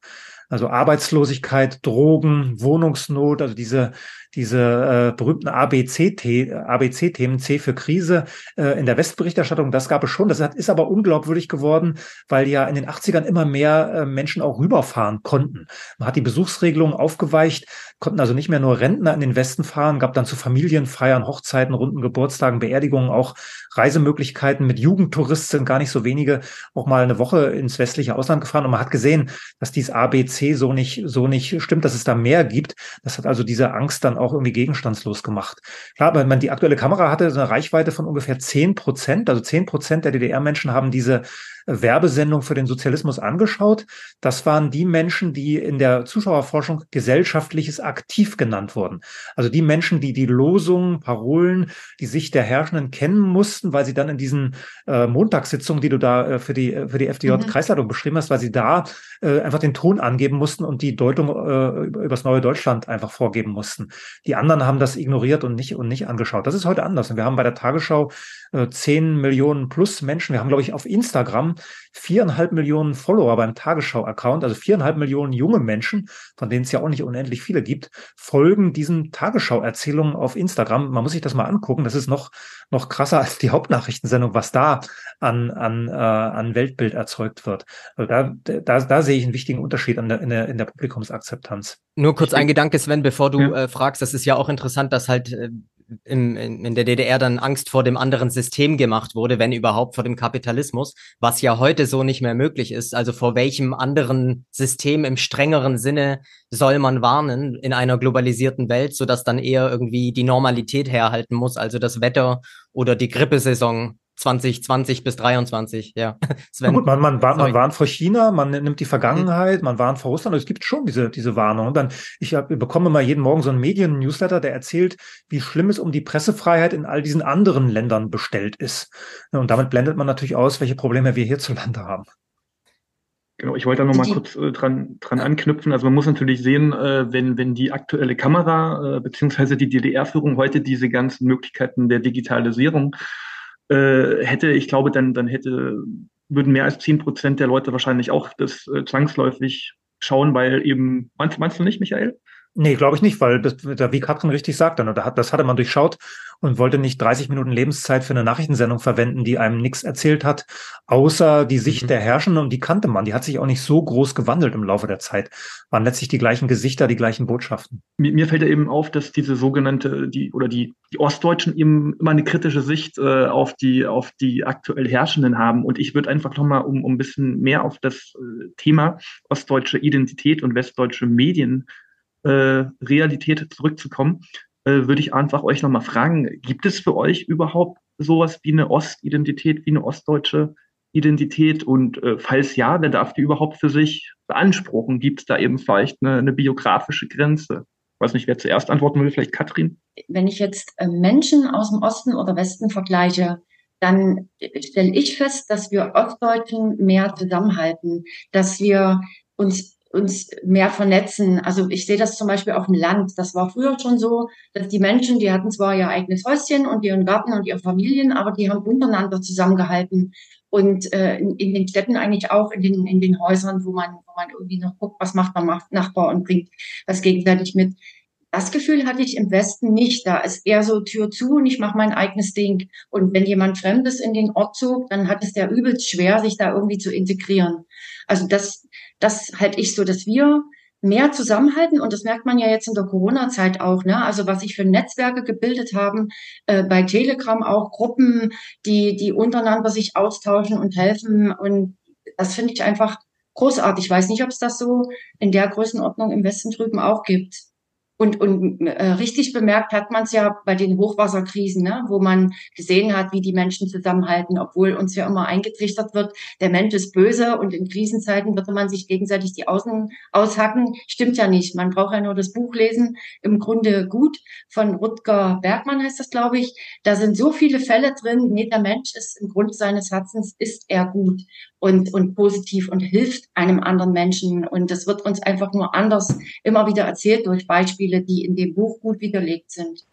[SPEAKER 3] Also Arbeitslosigkeit, Drogen, Wohnungsnot, also diese diese äh, berühmten ABC-Themen, ABC C für Krise äh, in der Westberichterstattung, das gab es schon. Das hat, ist aber unglaubwürdig geworden, weil ja in den 80ern immer mehr äh, Menschen auch rüberfahren konnten. Man hat die Besuchsregelungen aufgeweicht, konnten also nicht mehr nur Rentner in den Westen fahren, gab dann zu Familienfeiern, Hochzeiten, runden Geburtstagen, Beerdigungen auch Reisemöglichkeiten mit Jugendtouristen, gar nicht so wenige, auch mal eine Woche ins westliche Ausland gefahren und man hat gesehen, dass dies ABC so nicht, so nicht stimmt, dass es da mehr gibt. Das hat also diese Angst dann auch irgendwie gegenstandslos gemacht. Klar, wenn man die aktuelle Kamera hatte, eine Reichweite von ungefähr zehn Prozent, also zehn Prozent der DDR-Menschen haben diese Werbesendung für den Sozialismus angeschaut. Das waren die Menschen, die in der Zuschauerforschung gesellschaftliches Aktiv genannt wurden. Also die Menschen, die die Losungen, Parolen, die Sicht der Herrschenden kennen mussten, weil sie dann in diesen äh, Montagssitzungen, die du da äh, für die für die FDJ-Kreisleitung mhm. beschrieben hast, weil sie da äh, einfach den Ton angeben mussten und die Deutung äh, über das neue Deutschland einfach vorgeben mussten. Die anderen haben das ignoriert und nicht und nicht angeschaut. Das ist heute anders. Und wir haben bei der Tagesschau äh, 10 Millionen plus Menschen. Wir haben, glaube ich, auf Instagram viereinhalb Millionen Follower beim Tagesschau-Account, also viereinhalb Millionen junge Menschen, von denen es ja auch nicht unendlich viele gibt, folgen diesen Tagesschau-Erzählungen auf Instagram. Man muss sich das mal angucken. Das ist noch, noch krasser als die Hauptnachrichtensendung, was da an, an, äh, an Weltbild erzeugt wird. Also da, da, da sehe ich einen wichtigen Unterschied an der, in, der, in der Publikumsakzeptanz.
[SPEAKER 1] Nur kurz ein Gedanke, Sven, bevor du ja. äh, fragst. Das ist ja auch interessant, dass halt äh, im, in, in der DDR dann Angst vor dem anderen System gemacht wurde, wenn überhaupt vor dem Kapitalismus, was ja heute so nicht mehr möglich ist. Also vor welchem anderen System im strengeren Sinne soll man warnen in einer globalisierten Welt, sodass dann eher irgendwie die Normalität herhalten muss, also das Wetter oder die Grippesaison 2020 bis 23, ja. [LAUGHS]
[SPEAKER 3] Sven, gut, man, man, war, man warnt vor China, man nimmt die Vergangenheit, mhm. man warnt vor Russland. Es gibt schon diese, diese Warnung. dann, ich hab, bekomme mal jeden Morgen so einen Medien-Newsletter, der erzählt, wie schlimm es um die Pressefreiheit in all diesen anderen Ländern bestellt ist. Und damit blendet man natürlich aus, welche Probleme wir hierzulande haben.
[SPEAKER 2] Genau, ich wollte da nochmal kurz äh, dran, dran anknüpfen. Also man muss natürlich sehen, äh, wenn, wenn die aktuelle Kamera äh, beziehungsweise die DDR-Führung heute diese ganzen Möglichkeiten der Digitalisierung äh, hätte, ich glaube, dann, dann hätte, würden mehr als zehn Prozent der Leute wahrscheinlich auch das äh, zwangsläufig schauen, weil eben, meinst, meinst du nicht, Michael?
[SPEAKER 3] Nee, glaube ich nicht, weil das, wie Katrin richtig sagt, dann, das hatte man durchschaut und wollte nicht 30 Minuten Lebenszeit für eine Nachrichtensendung verwenden, die einem nichts erzählt hat, außer die Sicht mhm. der Herrschenden und die kannte man. Die hat sich auch nicht so groß gewandelt im Laufe der Zeit. Waren letztlich die gleichen Gesichter, die gleichen Botschaften.
[SPEAKER 2] Mir, mir fällt ja eben auf, dass diese sogenannte, die oder die, die Ostdeutschen eben immer eine kritische Sicht äh, auf die auf die aktuell Herrschenden haben. Und ich würde einfach nochmal, um, um ein bisschen mehr auf das äh, Thema ostdeutsche Identität und westdeutsche Medien äh, Realität zurückzukommen, äh, würde ich einfach euch nochmal fragen, gibt es für euch überhaupt sowas wie eine Ostidentität, wie eine ostdeutsche Identität? Und äh, falls ja, wer darf die überhaupt für sich beanspruchen? Gibt es da eben vielleicht eine, eine biografische Grenze? Ich weiß nicht, wer zuerst antworten will, vielleicht Katrin.
[SPEAKER 4] Wenn ich jetzt äh, Menschen aus dem Osten oder Westen vergleiche, dann stelle ich fest, dass wir Ostdeutschen mehr zusammenhalten, dass wir uns uns mehr vernetzen. Also ich sehe das zum Beispiel auf dem Land. Das war früher schon so, dass die Menschen, die hatten zwar ihr eigenes Häuschen und ihren Garten und ihre Familien, aber die haben untereinander zusammengehalten. Und äh, in, in den Städten eigentlich auch, in den, in den Häusern, wo man, wo man irgendwie noch guckt, was macht der Nachbar und bringt das gegenseitig mit. Das Gefühl hatte ich im Westen nicht. Da ist eher so Tür zu und ich mache mein eigenes Ding. Und wenn jemand Fremdes in den Ort zog, dann hat es der übelst schwer, sich da irgendwie zu integrieren. Also das, das halte ich so, dass wir mehr zusammenhalten und das merkt man ja jetzt in der Corona-Zeit auch. Ne? Also was sich für Netzwerke gebildet haben, äh, bei Telegram auch Gruppen, die die untereinander sich austauschen und helfen und das finde ich einfach großartig. Ich weiß nicht, ob es das so in der Größenordnung im Westen drüben auch gibt. Und, und äh, richtig bemerkt hat man es ja bei den Hochwasserkrisen, ne, wo man gesehen hat, wie die Menschen zusammenhalten, obwohl uns ja immer eingetrichtert wird, der Mensch ist böse und in Krisenzeiten würde man sich gegenseitig die Außen aushacken. Stimmt ja nicht. Man braucht ja nur das Buch lesen. Im Grunde gut von Rutger Bergmann heißt das, glaube ich. Da sind so viele Fälle drin. Nee, der Mensch ist im Grunde seines Herzens ist er gut und, und positiv und hilft einem anderen Menschen. Und das wird uns einfach nur anders immer wieder erzählt durch Beispiele, die in dem Buch gut widerlegt sind.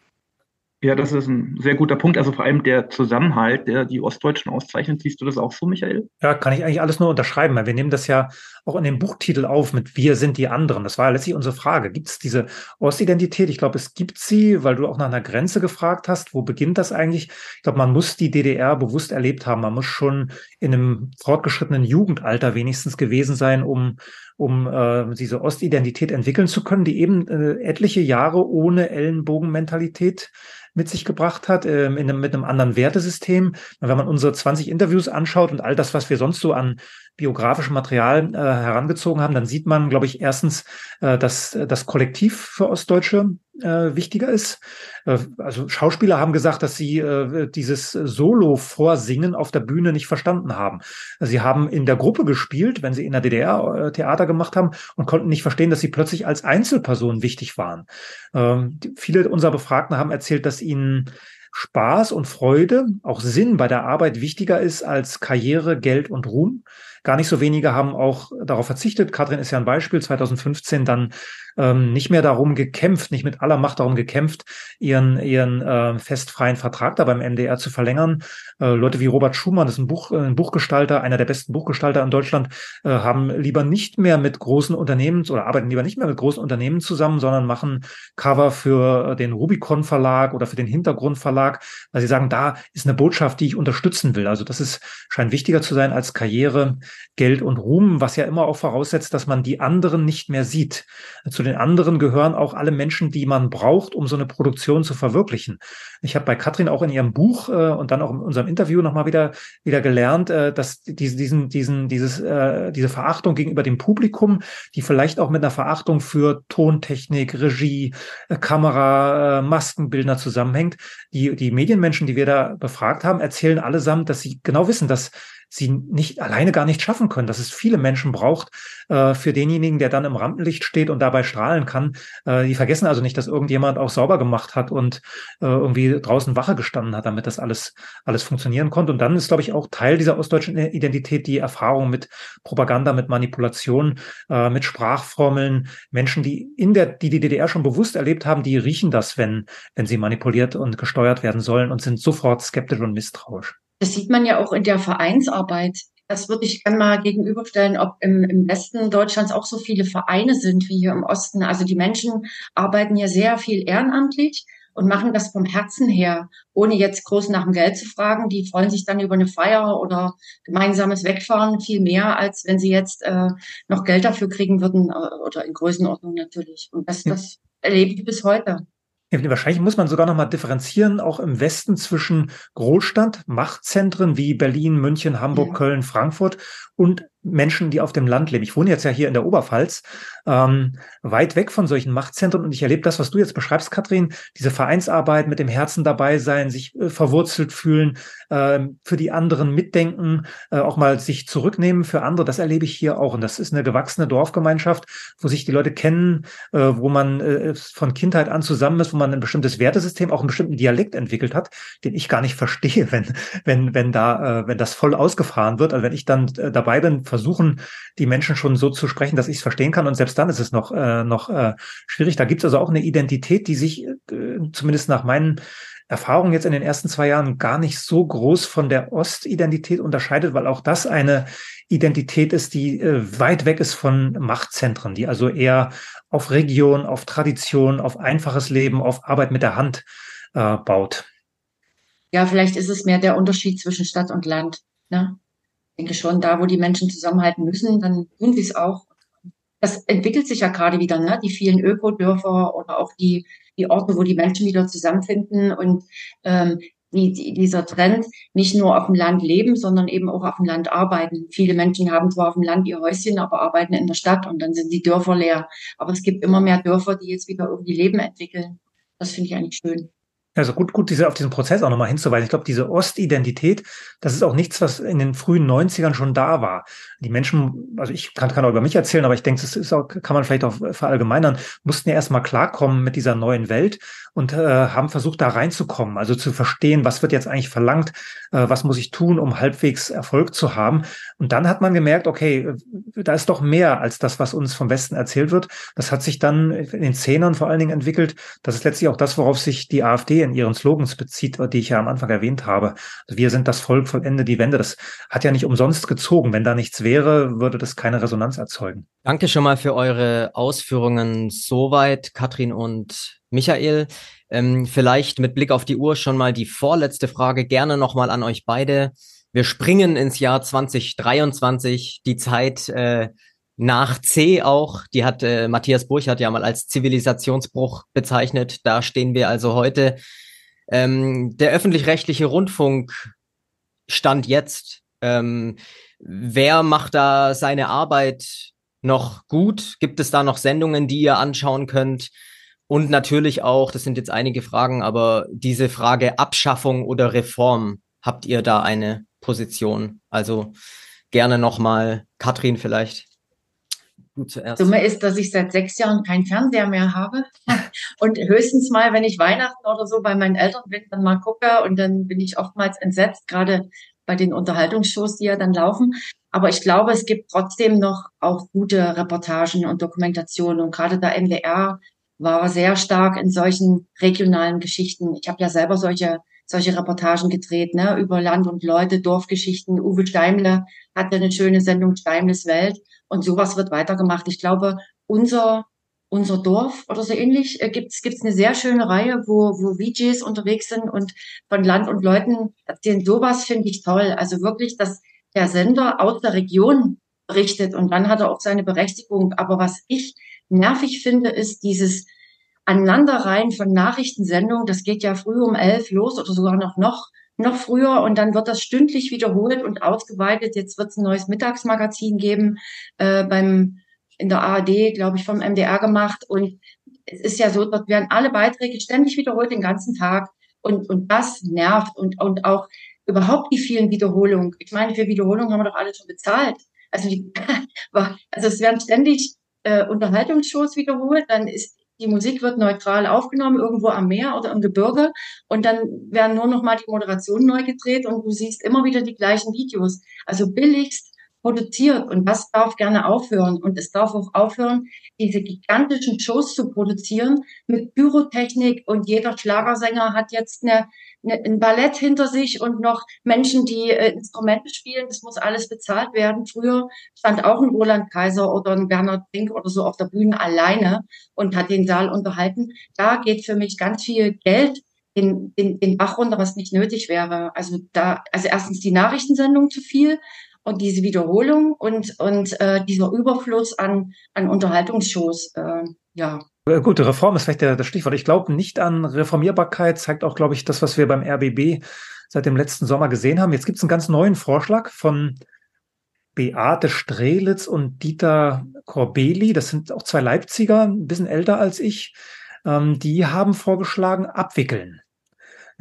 [SPEAKER 2] Ja, das ist ein sehr guter Punkt. Also vor allem der Zusammenhalt, der die Ostdeutschen auszeichnet. Siehst du das auch so, Michael?
[SPEAKER 3] Ja, kann ich eigentlich alles nur unterschreiben. Wir nehmen das ja auch in dem Buchtitel auf mit Wir sind die anderen. Das war ja letztlich unsere Frage. Gibt es diese Ostidentität? Ich glaube, es gibt sie, weil du auch nach einer Grenze gefragt hast. Wo beginnt das eigentlich? Ich glaube, man muss die DDR bewusst erlebt haben. Man muss schon in einem fortgeschrittenen Jugendalter wenigstens gewesen sein, um um äh, diese Ostidentität entwickeln zu können, die eben äh, etliche Jahre ohne Ellenbogenmentalität mit sich gebracht hat, äh, in einem, mit einem anderen Wertesystem. Wenn man unsere 20 Interviews anschaut und all das, was wir sonst so an biografischem Material äh, herangezogen haben, dann sieht man, glaube ich, erstens, äh, dass das Kollektiv für Ostdeutsche äh, wichtiger ist. Äh, also Schauspieler haben gesagt, dass sie äh, dieses Solo-Vorsingen auf der Bühne nicht verstanden haben. Sie haben in der Gruppe gespielt, wenn sie in der DDR äh, Theater gemacht haben und konnten nicht verstehen, dass sie plötzlich als Einzelperson wichtig waren. Ähm, viele unserer Befragten haben erzählt, dass ihnen Spaß und Freude, auch Sinn bei der Arbeit wichtiger ist als Karriere, Geld und Ruhm. Gar nicht so wenige haben auch darauf verzichtet. Katrin ist ja ein Beispiel, 2015 dann ähm, nicht mehr darum gekämpft, nicht mit aller Macht darum gekämpft, ihren, ihren äh, festfreien Vertrag da beim MDR zu verlängern. Äh, Leute wie Robert Schumann, das ist ein, Buch, äh, ein Buchgestalter, einer der besten Buchgestalter in Deutschland, äh, haben lieber nicht mehr mit großen Unternehmen oder arbeiten lieber nicht mehr mit großen Unternehmen zusammen, sondern machen Cover für den Rubicon Verlag oder für den Hintergrund Verlag, weil sie sagen, da ist eine Botschaft, die ich unterstützen will. Also das ist, scheint wichtiger zu sein als Karriere, Geld und Ruhm, was ja immer auch voraussetzt, dass man die anderen nicht mehr sieht. Zu den anderen gehören auch alle Menschen, die man braucht, um so eine Produktion zu verwirklichen. Ich habe bei Katrin auch in ihrem Buch äh, und dann auch in unserem Interview nochmal wieder, wieder gelernt, äh, dass diese, diesen, diesen, dieses, äh, diese Verachtung gegenüber dem Publikum, die vielleicht auch mit einer Verachtung für Tontechnik, Regie, äh, Kamera, äh, Maskenbildner zusammenhängt. Die, die Medienmenschen, die wir da befragt haben, erzählen allesamt, dass sie genau wissen, dass sie nicht alleine gar nicht schaffen können, dass es viele Menschen braucht äh, für denjenigen, der dann im Rampenlicht steht und dabei strahlen kann. Äh, die vergessen also nicht, dass irgendjemand auch sauber gemacht hat und äh, irgendwie draußen Wache gestanden hat, damit das alles alles funktionieren konnte. Und dann ist, glaube ich, auch Teil dieser ostdeutschen Identität die Erfahrung mit Propaganda, mit Manipulation, äh, mit Sprachformeln. Menschen, die in der die die DDR schon bewusst erlebt haben, die riechen das, wenn wenn sie manipuliert und gesteuert werden sollen und sind sofort skeptisch und misstrauisch.
[SPEAKER 4] Das sieht man ja auch in der Vereinsarbeit. Das würde ich gerne mal gegenüberstellen, ob im, im Westen Deutschlands auch so viele Vereine sind wie hier im Osten. Also die Menschen arbeiten ja sehr viel ehrenamtlich und machen das vom Herzen her, ohne jetzt groß nach dem Geld zu fragen. Die freuen sich dann über eine Feier oder gemeinsames Wegfahren viel mehr, als wenn sie jetzt äh, noch Geld dafür kriegen würden äh, oder in Größenordnung natürlich. Und das, das erlebe ich bis heute.
[SPEAKER 3] Wahrscheinlich muss man sogar noch mal differenzieren, auch im Westen zwischen Großstadt, Machtzentren wie Berlin, München, Hamburg, ja. Köln, Frankfurt und Menschen, die auf dem Land leben. Ich wohne jetzt ja hier in der Oberpfalz, ähm, weit weg von solchen Machtzentren. Und ich erlebe das, was du jetzt beschreibst, Katrin, diese Vereinsarbeit mit dem Herzen dabei sein, sich äh, verwurzelt fühlen, äh, für die anderen mitdenken, äh, auch mal sich zurücknehmen für andere, das erlebe ich hier auch. Und das ist eine gewachsene Dorfgemeinschaft, wo sich die Leute kennen, äh, wo man äh, von Kindheit an zusammen ist, wo man ein bestimmtes Wertesystem, auch einen bestimmten Dialekt entwickelt hat, den ich gar nicht [LAUGHS] verstehe, wenn wenn wenn da äh, wenn das voll ausgefahren wird, also wenn ich dann dabei bin, versuchen die Menschen schon so zu sprechen, dass ich es verstehen kann und selbst dann ist es noch, äh, noch äh, schwierig. Da gibt es also auch eine Identität, die sich äh, zumindest nach meinen Erfahrungen jetzt in den ersten zwei Jahren gar nicht so groß von der Ostidentität unterscheidet, weil auch das eine Identität ist, die äh, weit weg ist von Machtzentren, die also eher auf Region, auf Tradition, auf einfaches Leben, auf Arbeit mit der Hand äh, baut.
[SPEAKER 4] Ja, vielleicht ist es mehr der Unterschied zwischen Stadt und Land. Ne? Denke schon, da wo die Menschen zusammenhalten müssen, dann tun sie es auch. Das entwickelt sich ja gerade wieder, ne? die vielen Ökodörfer oder auch die, die Orte, wo die Menschen wieder zusammenfinden und ähm, die, die, dieser Trend nicht nur auf dem Land leben, sondern eben auch auf dem Land arbeiten. Viele Menschen haben zwar auf dem Land ihr Häuschen, aber arbeiten in der Stadt und dann sind die Dörfer leer. Aber es gibt immer mehr Dörfer, die jetzt wieder irgendwie Leben entwickeln. Das finde ich eigentlich schön.
[SPEAKER 3] Also gut, gut, diese, auf diesen Prozess auch nochmal hinzuweisen. Ich glaube, diese Ostidentität, das ist auch nichts, was in den frühen 90ern schon da war. Die Menschen, also ich kann, kann auch über mich erzählen, aber ich denke, das ist auch, kann man vielleicht auch verallgemeinern, mussten ja erstmal klarkommen mit dieser neuen Welt und äh, haben versucht, da reinzukommen, also zu verstehen, was wird jetzt eigentlich verlangt, äh, was muss ich tun, um halbwegs Erfolg zu haben. Und dann hat man gemerkt, okay, äh, da ist doch mehr als das, was uns vom Westen erzählt wird. Das hat sich dann in den Zehnern vor allen Dingen entwickelt. Das ist letztlich auch das, worauf sich die AfD in ihren Slogans bezieht, die ich ja am Anfang erwähnt habe. Also wir sind das Volk, vollende die Wende. Das hat ja nicht umsonst gezogen. Wenn da nichts wäre, würde das keine Resonanz erzeugen.
[SPEAKER 1] Danke schon mal für eure Ausführungen soweit, Katrin und Michael. Ähm, vielleicht mit Blick auf die Uhr schon mal die vorletzte Frage gerne nochmal an euch beide. Wir springen ins Jahr 2023, die Zeit äh, nach C auch. Die hat äh, Matthias Burchardt ja mal als Zivilisationsbruch bezeichnet. Da stehen wir also heute. Ähm, der öffentlich-rechtliche Rundfunk stand jetzt. Ähm, wer macht da seine Arbeit noch gut? Gibt es da noch Sendungen, die ihr anschauen könnt? Und natürlich auch, das sind jetzt einige Fragen, aber diese Frage Abschaffung oder Reform, habt ihr da eine Position? Also gerne nochmal Katrin vielleicht.
[SPEAKER 4] Du zuerst. Dumme ist, dass ich seit sechs Jahren keinen Fernseher mehr habe [LAUGHS] und höchstens mal, wenn ich Weihnachten oder so bei meinen Eltern bin, dann mal gucke und dann bin ich oftmals entsetzt, gerade bei den Unterhaltungsshows, die ja dann laufen. Aber ich glaube, es gibt trotzdem noch auch gute Reportagen und Dokumentationen und gerade der MDR war sehr stark in solchen regionalen Geschichten. Ich habe ja selber solche solche Reportagen gedreht, ne, über Land und Leute, Dorfgeschichten. Uwe Steimle hatte eine schöne Sendung Steimles Welt und sowas wird weitergemacht. Ich glaube, unser unser Dorf oder so ähnlich äh, gibt's gibt's eine sehr schöne Reihe, wo wo VJs unterwegs sind und von Land und Leuten erzählen. Sowas finde ich toll. Also wirklich, dass der Sender aus der Region berichtet und dann hat er auch seine Berechtigung. Aber was ich nervig finde, ist dieses Aneinanderreihen von Nachrichtensendungen. Das geht ja früh um elf los oder sogar noch, noch, noch früher und dann wird das stündlich wiederholt und ausgeweitet. Jetzt wird es ein neues Mittagsmagazin geben äh, beim in der ARD, glaube ich, vom MDR gemacht und es ist ja so, dort werden alle Beiträge ständig wiederholt den ganzen Tag und, und das nervt und, und auch überhaupt die vielen Wiederholungen. Ich meine, für Wiederholungen haben wir doch alle schon bezahlt. Also, die, [LAUGHS] also es werden ständig äh, Unterhaltungsshows wiederholt, dann ist die Musik wird neutral aufgenommen, irgendwo am Meer oder im Gebirge und dann werden nur noch mal die Moderationen neu gedreht und du siehst immer wieder die gleichen Videos. Also billigst produziert und das darf gerne aufhören und es darf auch aufhören, diese gigantischen Shows zu produzieren mit Pyrotechnik und jeder Schlagersänger hat jetzt eine, eine, ein Ballett hinter sich und noch Menschen, die äh, Instrumente spielen. Das muss alles bezahlt werden. Früher stand auch ein Roland Kaiser oder ein Bernhard Brink oder so auf der Bühne alleine und hat den Saal unterhalten. Da geht für mich ganz viel Geld den, den, den Bach runter, was nicht nötig wäre. Also da, also erstens die Nachrichtensendung zu viel und diese Wiederholung und, und äh, dieser Überfluss an, an Unterhaltungsshows, äh, ja.
[SPEAKER 3] Äh, Gute Reform ist vielleicht das Stichwort. Ich glaube nicht an Reformierbarkeit, zeigt auch, glaube ich, das, was wir beim RBB seit dem letzten Sommer gesehen haben. Jetzt gibt es einen ganz neuen Vorschlag von Beate Strelitz und Dieter Corbeli. Das sind auch zwei Leipziger, ein bisschen älter als ich. Ähm, die haben vorgeschlagen, abwickeln.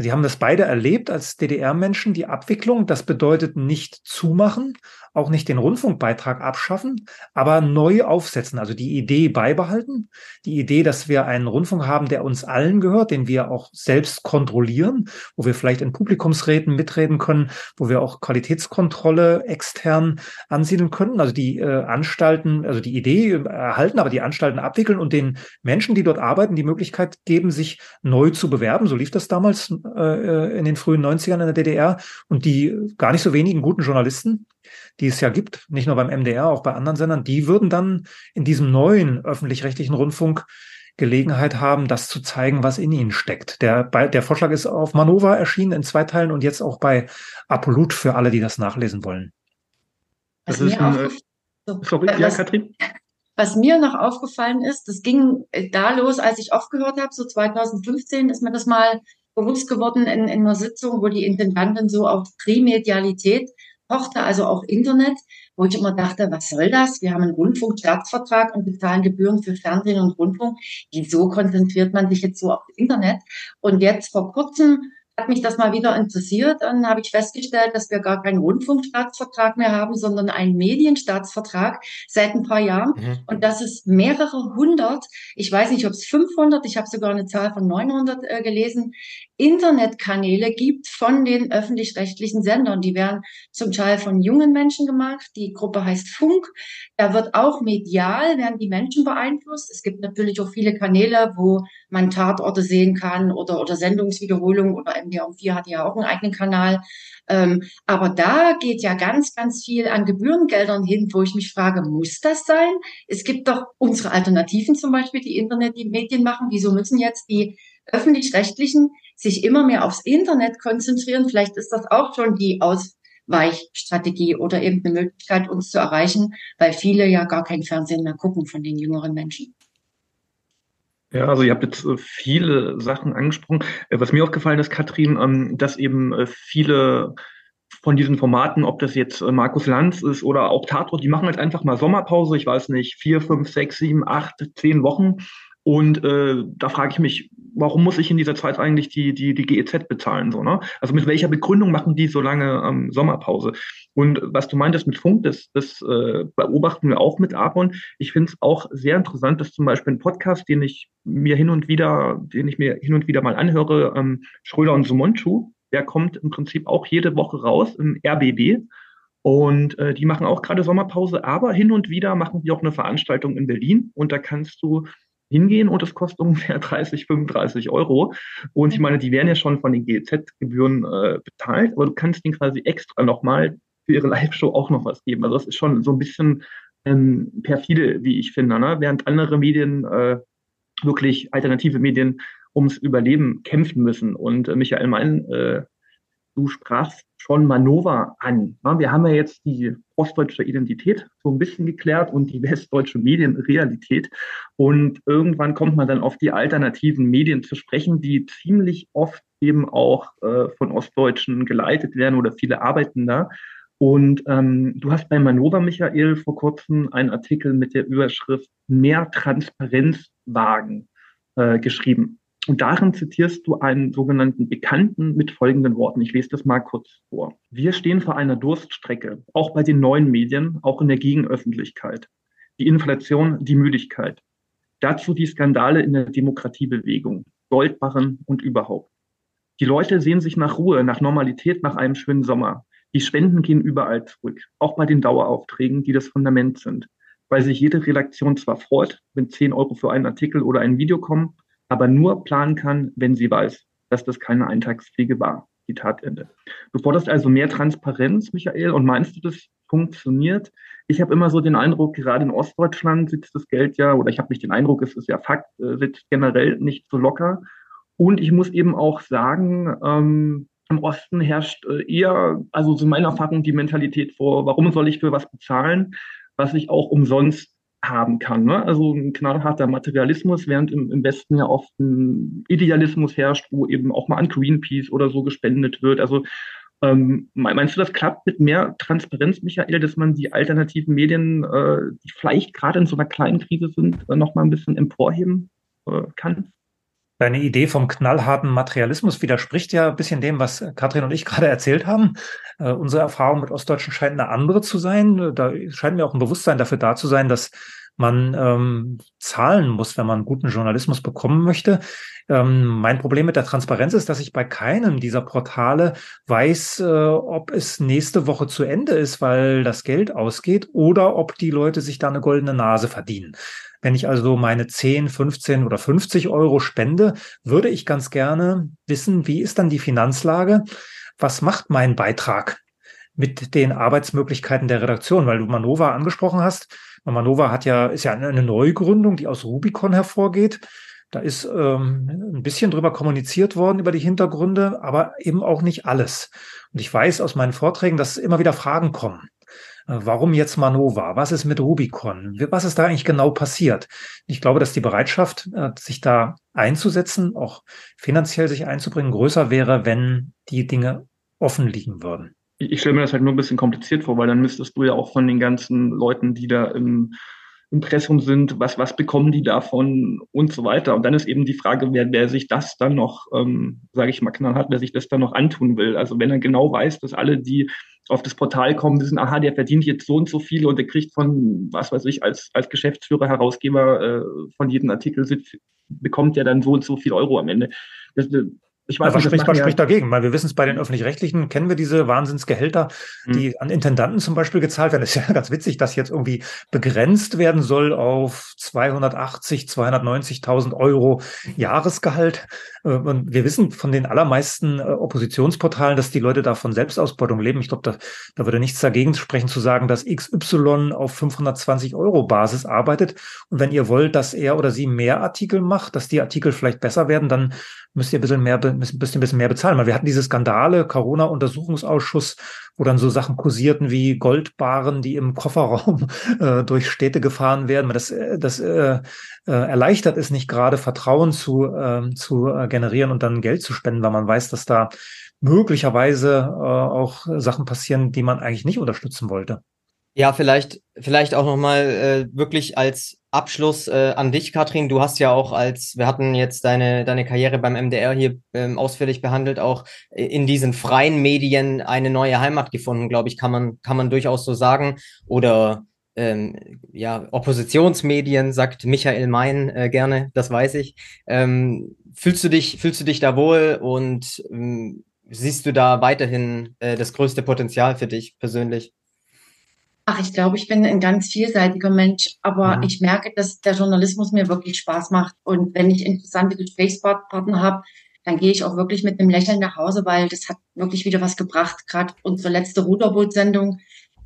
[SPEAKER 3] Sie haben das beide erlebt als DDR-Menschen, die Abwicklung. Das bedeutet nicht zumachen, auch nicht den Rundfunkbeitrag abschaffen, aber neu aufsetzen. Also die Idee beibehalten. Die Idee, dass wir einen Rundfunk haben, der uns allen gehört, den wir auch selbst kontrollieren, wo wir vielleicht in Publikumsräten mitreden können, wo wir auch Qualitätskontrolle extern ansiedeln können. Also die äh, Anstalten, also die Idee erhalten, aber die Anstalten abwickeln und den Menschen, die dort arbeiten, die Möglichkeit geben, sich neu zu bewerben. So lief das damals äh, in den frühen 90ern in der DDR. Und die gar nicht so wenigen guten Journalisten, die es ja gibt, nicht nur beim MDR, auch bei anderen Sendern, die würden dann in diesem neuen öffentlich-rechtlichen Rundfunk Gelegenheit haben, das zu zeigen, was in ihnen steckt. Der, der Vorschlag ist auf Manova erschienen in zwei Teilen und jetzt auch bei Apolut für alle, die das nachlesen wollen.
[SPEAKER 4] Das ist ein, äh, sorry, ja, Katrin? Was mir noch aufgefallen ist, das ging äh, da los, als ich aufgehört habe, so 2015 ist mir das mal bewusst geworden in, in einer Sitzung, wo die Intendantin so auf Trimedialität pochte, also auch Internet, wo ich immer dachte, was soll das? Wir haben einen Rundfunkstaatsvertrag und bezahlen Gebühren für Fernsehen und Rundfunk. Wieso konzentriert man sich jetzt so auf Internet? Und jetzt vor kurzem hat mich das mal wieder interessiert. Dann habe ich festgestellt, dass wir gar keinen Rundfunkstaatsvertrag mehr haben, sondern einen Medienstaatsvertrag seit ein paar Jahren. Mhm. Und das ist mehrere hundert, ich weiß nicht, ob es 500, ich habe sogar eine Zahl von 900 äh, gelesen, Internetkanäle gibt von den öffentlich-rechtlichen Sendern. Die werden zum Teil von jungen Menschen gemacht. Die Gruppe heißt Funk. Da wird auch medial, werden die Menschen beeinflusst. Es gibt natürlich auch viele Kanäle, wo man Tatorte sehen kann oder, oder Sendungswiederholungen oder MDR 4 hat ja auch einen eigenen Kanal. Ähm, aber da geht ja ganz, ganz viel an Gebührengeldern hin, wo ich mich frage, muss das sein? Es gibt doch unsere Alternativen, zum Beispiel die Internet, die Medien machen. Wieso müssen jetzt die öffentlich-rechtlichen sich immer mehr aufs Internet konzentrieren. Vielleicht ist das auch schon die Ausweichstrategie oder eben eine Möglichkeit, uns zu erreichen, weil viele ja gar kein Fernsehen mehr gucken von den jüngeren Menschen.
[SPEAKER 2] Ja, also ihr habt jetzt äh, viele Sachen angesprochen. Äh, was mir aufgefallen ist, Katrin, ähm, dass eben äh, viele von diesen Formaten, ob das jetzt Markus Lanz ist oder auch Tatort, die machen halt einfach mal Sommerpause, ich weiß nicht, vier, fünf, sechs, sieben, acht, zehn Wochen. Und äh, da frage ich mich, warum muss ich in dieser Zeit eigentlich die, die, die GEZ bezahlen? So, ne? Also mit welcher Begründung machen die so lange ähm, Sommerpause? Und was du meintest mit Funk, das, das äh, beobachten wir auch mit Aaron. Ich finde es auch sehr interessant, dass zum Beispiel ein Podcast, den ich mir hin und wieder, den ich mir hin und wieder mal anhöre, ähm, Schröder und Sumonchu, der kommt im Prinzip auch jede Woche raus im RBB. Und äh, die machen auch gerade Sommerpause, aber hin und wieder machen die auch eine Veranstaltung in Berlin und da kannst du hingehen und es kostet [LAUGHS] ungefähr 30, 35 Euro. Und ich meine, die werden ja schon von den GEZ-Gebühren äh, bezahlt, aber du kannst ihnen quasi extra nochmal für ihre [LAUGHS] Live-Show auch noch was geben. Also das ist schon so ein bisschen ähm, perfide, wie ich finde, ne? während andere Medien äh, wirklich alternative Medien ums Überleben kämpfen müssen. Und äh, Michael, mein, äh, du sprachst schon Manova an. Wir haben ja jetzt die ostdeutsche Identität so ein bisschen geklärt und die westdeutsche Medienrealität. Und irgendwann kommt man dann auf die alternativen Medien zu sprechen, die ziemlich oft eben auch äh, von Ostdeutschen geleitet werden oder viele arbeiten da. Und ähm, du hast bei Manova, Michael, vor kurzem einen Artikel mit der Überschrift Mehr Transparenz wagen äh, geschrieben. Und darin zitierst du einen sogenannten Bekannten mit folgenden Worten. Ich lese das mal kurz vor. Wir stehen vor einer Durststrecke, auch bei den neuen Medien, auch in der Gegenöffentlichkeit. Die Inflation, die Müdigkeit. Dazu die Skandale in der Demokratiebewegung, Goldbarren und überhaupt. Die Leute sehen sich nach Ruhe, nach Normalität, nach einem schönen Sommer. Die Spenden gehen überall zurück, auch bei den Daueraufträgen, die das Fundament sind, weil sich jede Redaktion zwar freut, wenn 10 Euro für einen Artikel oder ein Video kommen, aber nur planen kann, wenn sie weiß, dass das keine Eintagspflege war. Zitat Ende. Du forderst also mehr Transparenz, Michael, und meinst du, das funktioniert? Ich habe immer so den Eindruck, gerade in Ostdeutschland sitzt das Geld ja, oder ich habe nicht den Eindruck, es ist ja Fakt, äh, sitzt generell nicht so locker. Und ich muss eben auch sagen, ähm, im Osten herrscht äh, eher, also so meiner Erfahrung, die Mentalität vor, warum soll ich für was bezahlen, was ich auch umsonst haben kann. Ne? Also ein knallharter Materialismus, während im, im Westen ja oft ein Idealismus herrscht, wo eben auch mal an Greenpeace oder so gespendet wird. Also ähm, meinst du, das klappt mit mehr Transparenz, Michael, dass man die alternativen Medien, äh, die vielleicht gerade in so einer kleinen Krise sind, äh, noch mal ein bisschen emporheben äh, kann?
[SPEAKER 3] Deine Idee vom knallharten Materialismus widerspricht ja ein bisschen dem, was Katrin und ich gerade erzählt haben. Äh, unsere Erfahrung mit Ostdeutschen scheint eine andere zu sein. Da scheint mir auch ein Bewusstsein dafür da zu sein, dass man ähm, zahlen muss, wenn man guten Journalismus bekommen möchte. Ähm, mein Problem mit der Transparenz ist, dass ich bei keinem dieser Portale weiß, äh, ob es nächste Woche zu Ende ist, weil das Geld ausgeht, oder ob die Leute sich da eine goldene Nase verdienen. Wenn ich also meine 10, 15 oder 50 Euro spende, würde ich ganz gerne wissen, wie ist dann die Finanzlage? Was macht mein Beitrag mit den Arbeitsmöglichkeiten der Redaktion? Weil du Manova angesprochen hast. Manova hat ja, ist ja eine Neugründung, die aus Rubicon hervorgeht. Da ist ähm, ein bisschen drüber kommuniziert worden über die Hintergründe, aber eben auch nicht alles. Und ich weiß aus meinen Vorträgen, dass immer wieder Fragen kommen. Äh, warum jetzt Manova? Was ist mit Rubicon? Was ist da eigentlich genau passiert? Ich glaube, dass die Bereitschaft, äh, sich da einzusetzen, auch finanziell sich einzubringen, größer wäre, wenn die Dinge offen liegen würden.
[SPEAKER 2] Ich stelle mir das halt nur ein bisschen kompliziert vor, weil dann müsstest du ja auch von den ganzen Leuten, die da im Impressum sind, was, was bekommen die davon und so weiter. Und dann ist eben die Frage, wer, wer sich das dann noch, ähm, sage ich mal knallhart, wer sich das dann noch antun will. Also wenn er genau weiß, dass alle, die auf das Portal kommen, wissen, aha, der verdient jetzt so und so viel und der kriegt von, was weiß ich, als, als Geschäftsführer, Herausgeber äh, von jedem Artikel bekommt ja dann so und so viel Euro am Ende. Das,
[SPEAKER 3] ich weiß, ja, was spricht, was spricht dagegen? Weil wir wissen es bei den öffentlich-rechtlichen, kennen wir diese Wahnsinnsgehälter, mhm. die an Intendanten zum Beispiel gezahlt werden. [LAUGHS] Das ist ja ganz witzig, dass jetzt irgendwie begrenzt werden soll auf 280, 290.000 Euro Jahresgehalt. Äh, und wir wissen von den allermeisten äh, Oppositionsportalen, dass die Leute da von Selbstausbeutung leben. Ich glaube, da, da würde nichts dagegen sprechen zu sagen, dass XY auf 520 Euro Basis arbeitet. Und wenn ihr wollt, dass er oder sie mehr Artikel macht, dass die Artikel vielleicht besser werden, dann müsst ihr ein bisschen mehr, ein bisschen mehr bezahlen. Weil wir hatten diese Skandale, Corona-Untersuchungsausschuss, wo dann so Sachen kursierten wie Goldbaren, die im Kofferraum [LAUGHS] äh, durch Städte gefahren werden. Das, äh, das äh, äh, erleichtert es nicht gerade, Vertrauen zu, äh, zu generieren und dann Geld zu spenden, weil man weiß, dass da möglicherweise äh, auch Sachen passieren, die man eigentlich nicht unterstützen wollte.
[SPEAKER 1] Ja, vielleicht, vielleicht auch nochmal äh, wirklich als Abschluss äh, an dich, Katrin. Du hast ja auch als, wir hatten jetzt deine, deine Karriere beim MDR hier ähm, ausführlich behandelt, auch in diesen freien Medien eine neue Heimat gefunden, glaube ich, kann man, kann man durchaus so sagen. Oder ähm, ja, Oppositionsmedien, sagt Michael Mein äh, gerne, das weiß ich. Ähm, fühlst du dich, fühlst du dich da wohl und ähm, siehst du da weiterhin äh, das größte Potenzial für dich persönlich?
[SPEAKER 4] Ach, ich glaube, ich bin ein ganz vielseitiger Mensch, aber mhm. ich merke, dass der Journalismus mir wirklich Spaß macht. Und wenn ich interessante Gesprächspartner habe, dann gehe ich auch wirklich mit einem Lächeln nach Hause, weil das hat wirklich wieder was gebracht. Gerade unsere letzte Ruderbootsendung,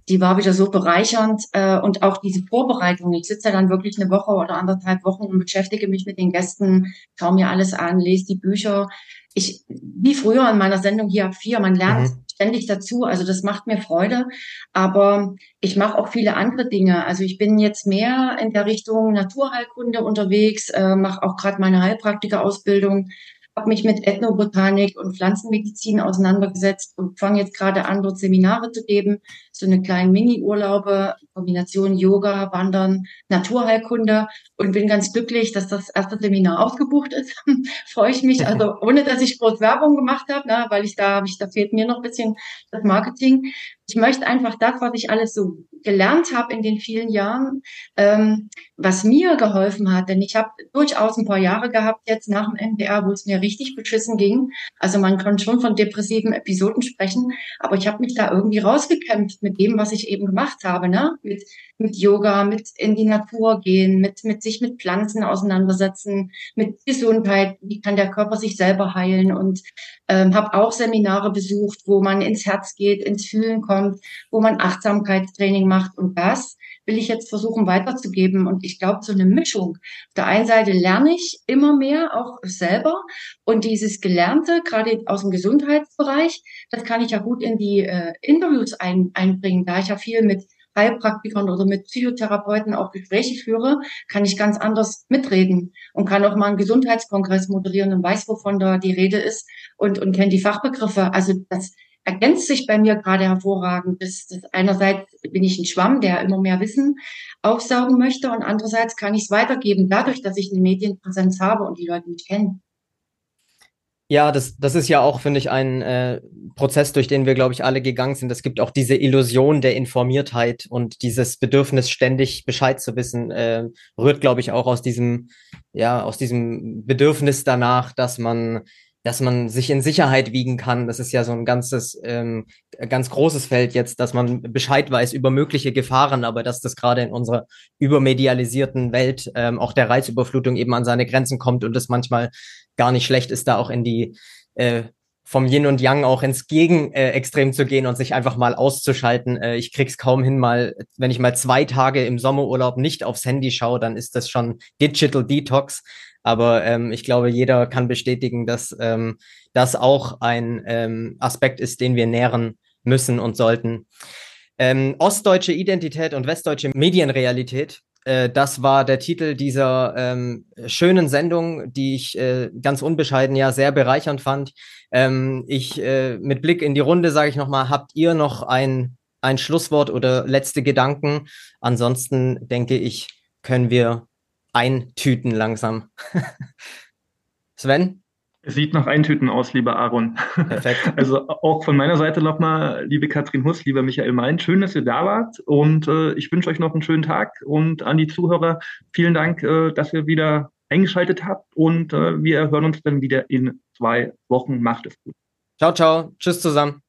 [SPEAKER 4] die war wieder so bereichernd äh, und auch diese Vorbereitung. Ich sitze ja dann wirklich eine Woche oder anderthalb Wochen und beschäftige mich mit den Gästen, schaue mir alles an, lese die Bücher. Ich, wie früher in meiner Sendung hier ab vier, man lernt mhm. Ständig dazu. Also das macht mir Freude. Aber ich mache auch viele andere Dinge. Also ich bin jetzt mehr in der Richtung Naturheilkunde unterwegs, äh, mache auch gerade meine Heilpraktikerausbildung habe mich mit Ethnobotanik und Pflanzenmedizin auseinandergesetzt und fange jetzt gerade an, dort Seminare zu geben, so eine kleine Mini-Urlaube, Kombination Yoga, Wandern, Naturheilkunde und bin ganz glücklich, dass das erste Seminar ausgebucht ist. [LAUGHS] Freue ich mich, also [LAUGHS] ohne dass ich groß Werbung gemacht habe, ne, weil ich da, ich, da fehlt mir noch ein bisschen das Marketing. Ich möchte einfach das, was ich alles so gelernt habe in den vielen Jahren, ähm, was mir geholfen hat, denn ich habe durchaus ein paar Jahre gehabt jetzt nach dem NDR, wo es mir richtig beschissen ging. Also man kann schon von depressiven Episoden sprechen, aber ich habe mich da irgendwie rausgekämpft mit dem, was ich eben gemacht habe, ne? Mit, mit Yoga, mit in die Natur gehen, mit, mit sich mit Pflanzen auseinandersetzen, mit Gesundheit, wie kann der Körper sich selber heilen und ähm, habe auch Seminare besucht, wo man ins Herz geht, ins Fühlen kommt, wo man Achtsamkeitstraining macht und das will ich jetzt versuchen weiterzugeben. Und ich glaube, so eine Mischung. Auf der einen Seite lerne ich immer mehr, auch selber. Und dieses Gelernte, gerade aus dem Gesundheitsbereich, das kann ich ja gut in die äh, Interviews ein, einbringen, da ich ja viel mit Heilpraktikern oder mit Psychotherapeuten auch Gespräche führe, kann ich ganz anders mitreden und kann auch mal einen Gesundheitskongress moderieren und weiß, wovon da die Rede ist und, und kennt die Fachbegriffe. Also das ergänzt sich bei mir gerade hervorragend. Das, das einerseits bin ich ein Schwamm, der immer mehr Wissen aufsaugen möchte und andererseits kann ich es weitergeben, dadurch, dass ich eine Medienpräsenz habe und die Leute mich kennen.
[SPEAKER 1] Ja, das, das ist ja auch, finde ich, ein äh, Prozess, durch den wir, glaube ich, alle gegangen sind. Es gibt auch diese Illusion der Informiertheit und dieses Bedürfnis, ständig Bescheid zu wissen, äh, rührt, glaube ich, auch aus diesem, ja, aus diesem Bedürfnis danach, dass man dass man sich in Sicherheit wiegen kann. Das ist ja so ein ganzes, ähm, ganz großes Feld jetzt, dass man Bescheid weiß über mögliche Gefahren, aber dass das gerade in unserer übermedialisierten Welt ähm, auch der Reizüberflutung eben an seine Grenzen kommt und es manchmal gar nicht schlecht ist, da auch in die äh, vom Yin und Yang auch ins Gegenextrem äh, zu gehen und sich einfach mal auszuschalten. Äh, ich krieg's kaum hin, mal, wenn ich mal zwei Tage im Sommerurlaub nicht aufs Handy schaue, dann ist das schon Digital Detox. Aber ähm, ich glaube, jeder kann bestätigen, dass ähm, das auch ein ähm, Aspekt ist, den wir nähren müssen und sollten. Ähm, ostdeutsche Identität und westdeutsche Medienrealität. Äh, das war der Titel dieser ähm, schönen Sendung, die ich äh, ganz unbescheiden ja sehr bereichernd fand. Ähm, ich äh, mit Blick in die Runde sage ich nochmal, habt ihr noch ein, ein Schlusswort oder letzte Gedanken? Ansonsten denke ich, können wir eintüten langsam. [LAUGHS] Sven?
[SPEAKER 2] Es sieht nach Eintüten aus, lieber Aaron. Perfekt. [LAUGHS] Also auch von meiner Seite nochmal, liebe Katrin Huss, lieber Michael Mein, schön, dass ihr da wart und äh, ich wünsche euch noch einen schönen Tag und an die Zuhörer vielen Dank, äh, dass ihr wieder eingeschaltet habt und äh, wir hören uns dann wieder in zwei Wochen. Macht es gut.
[SPEAKER 1] Ciao, ciao. Tschüss zusammen.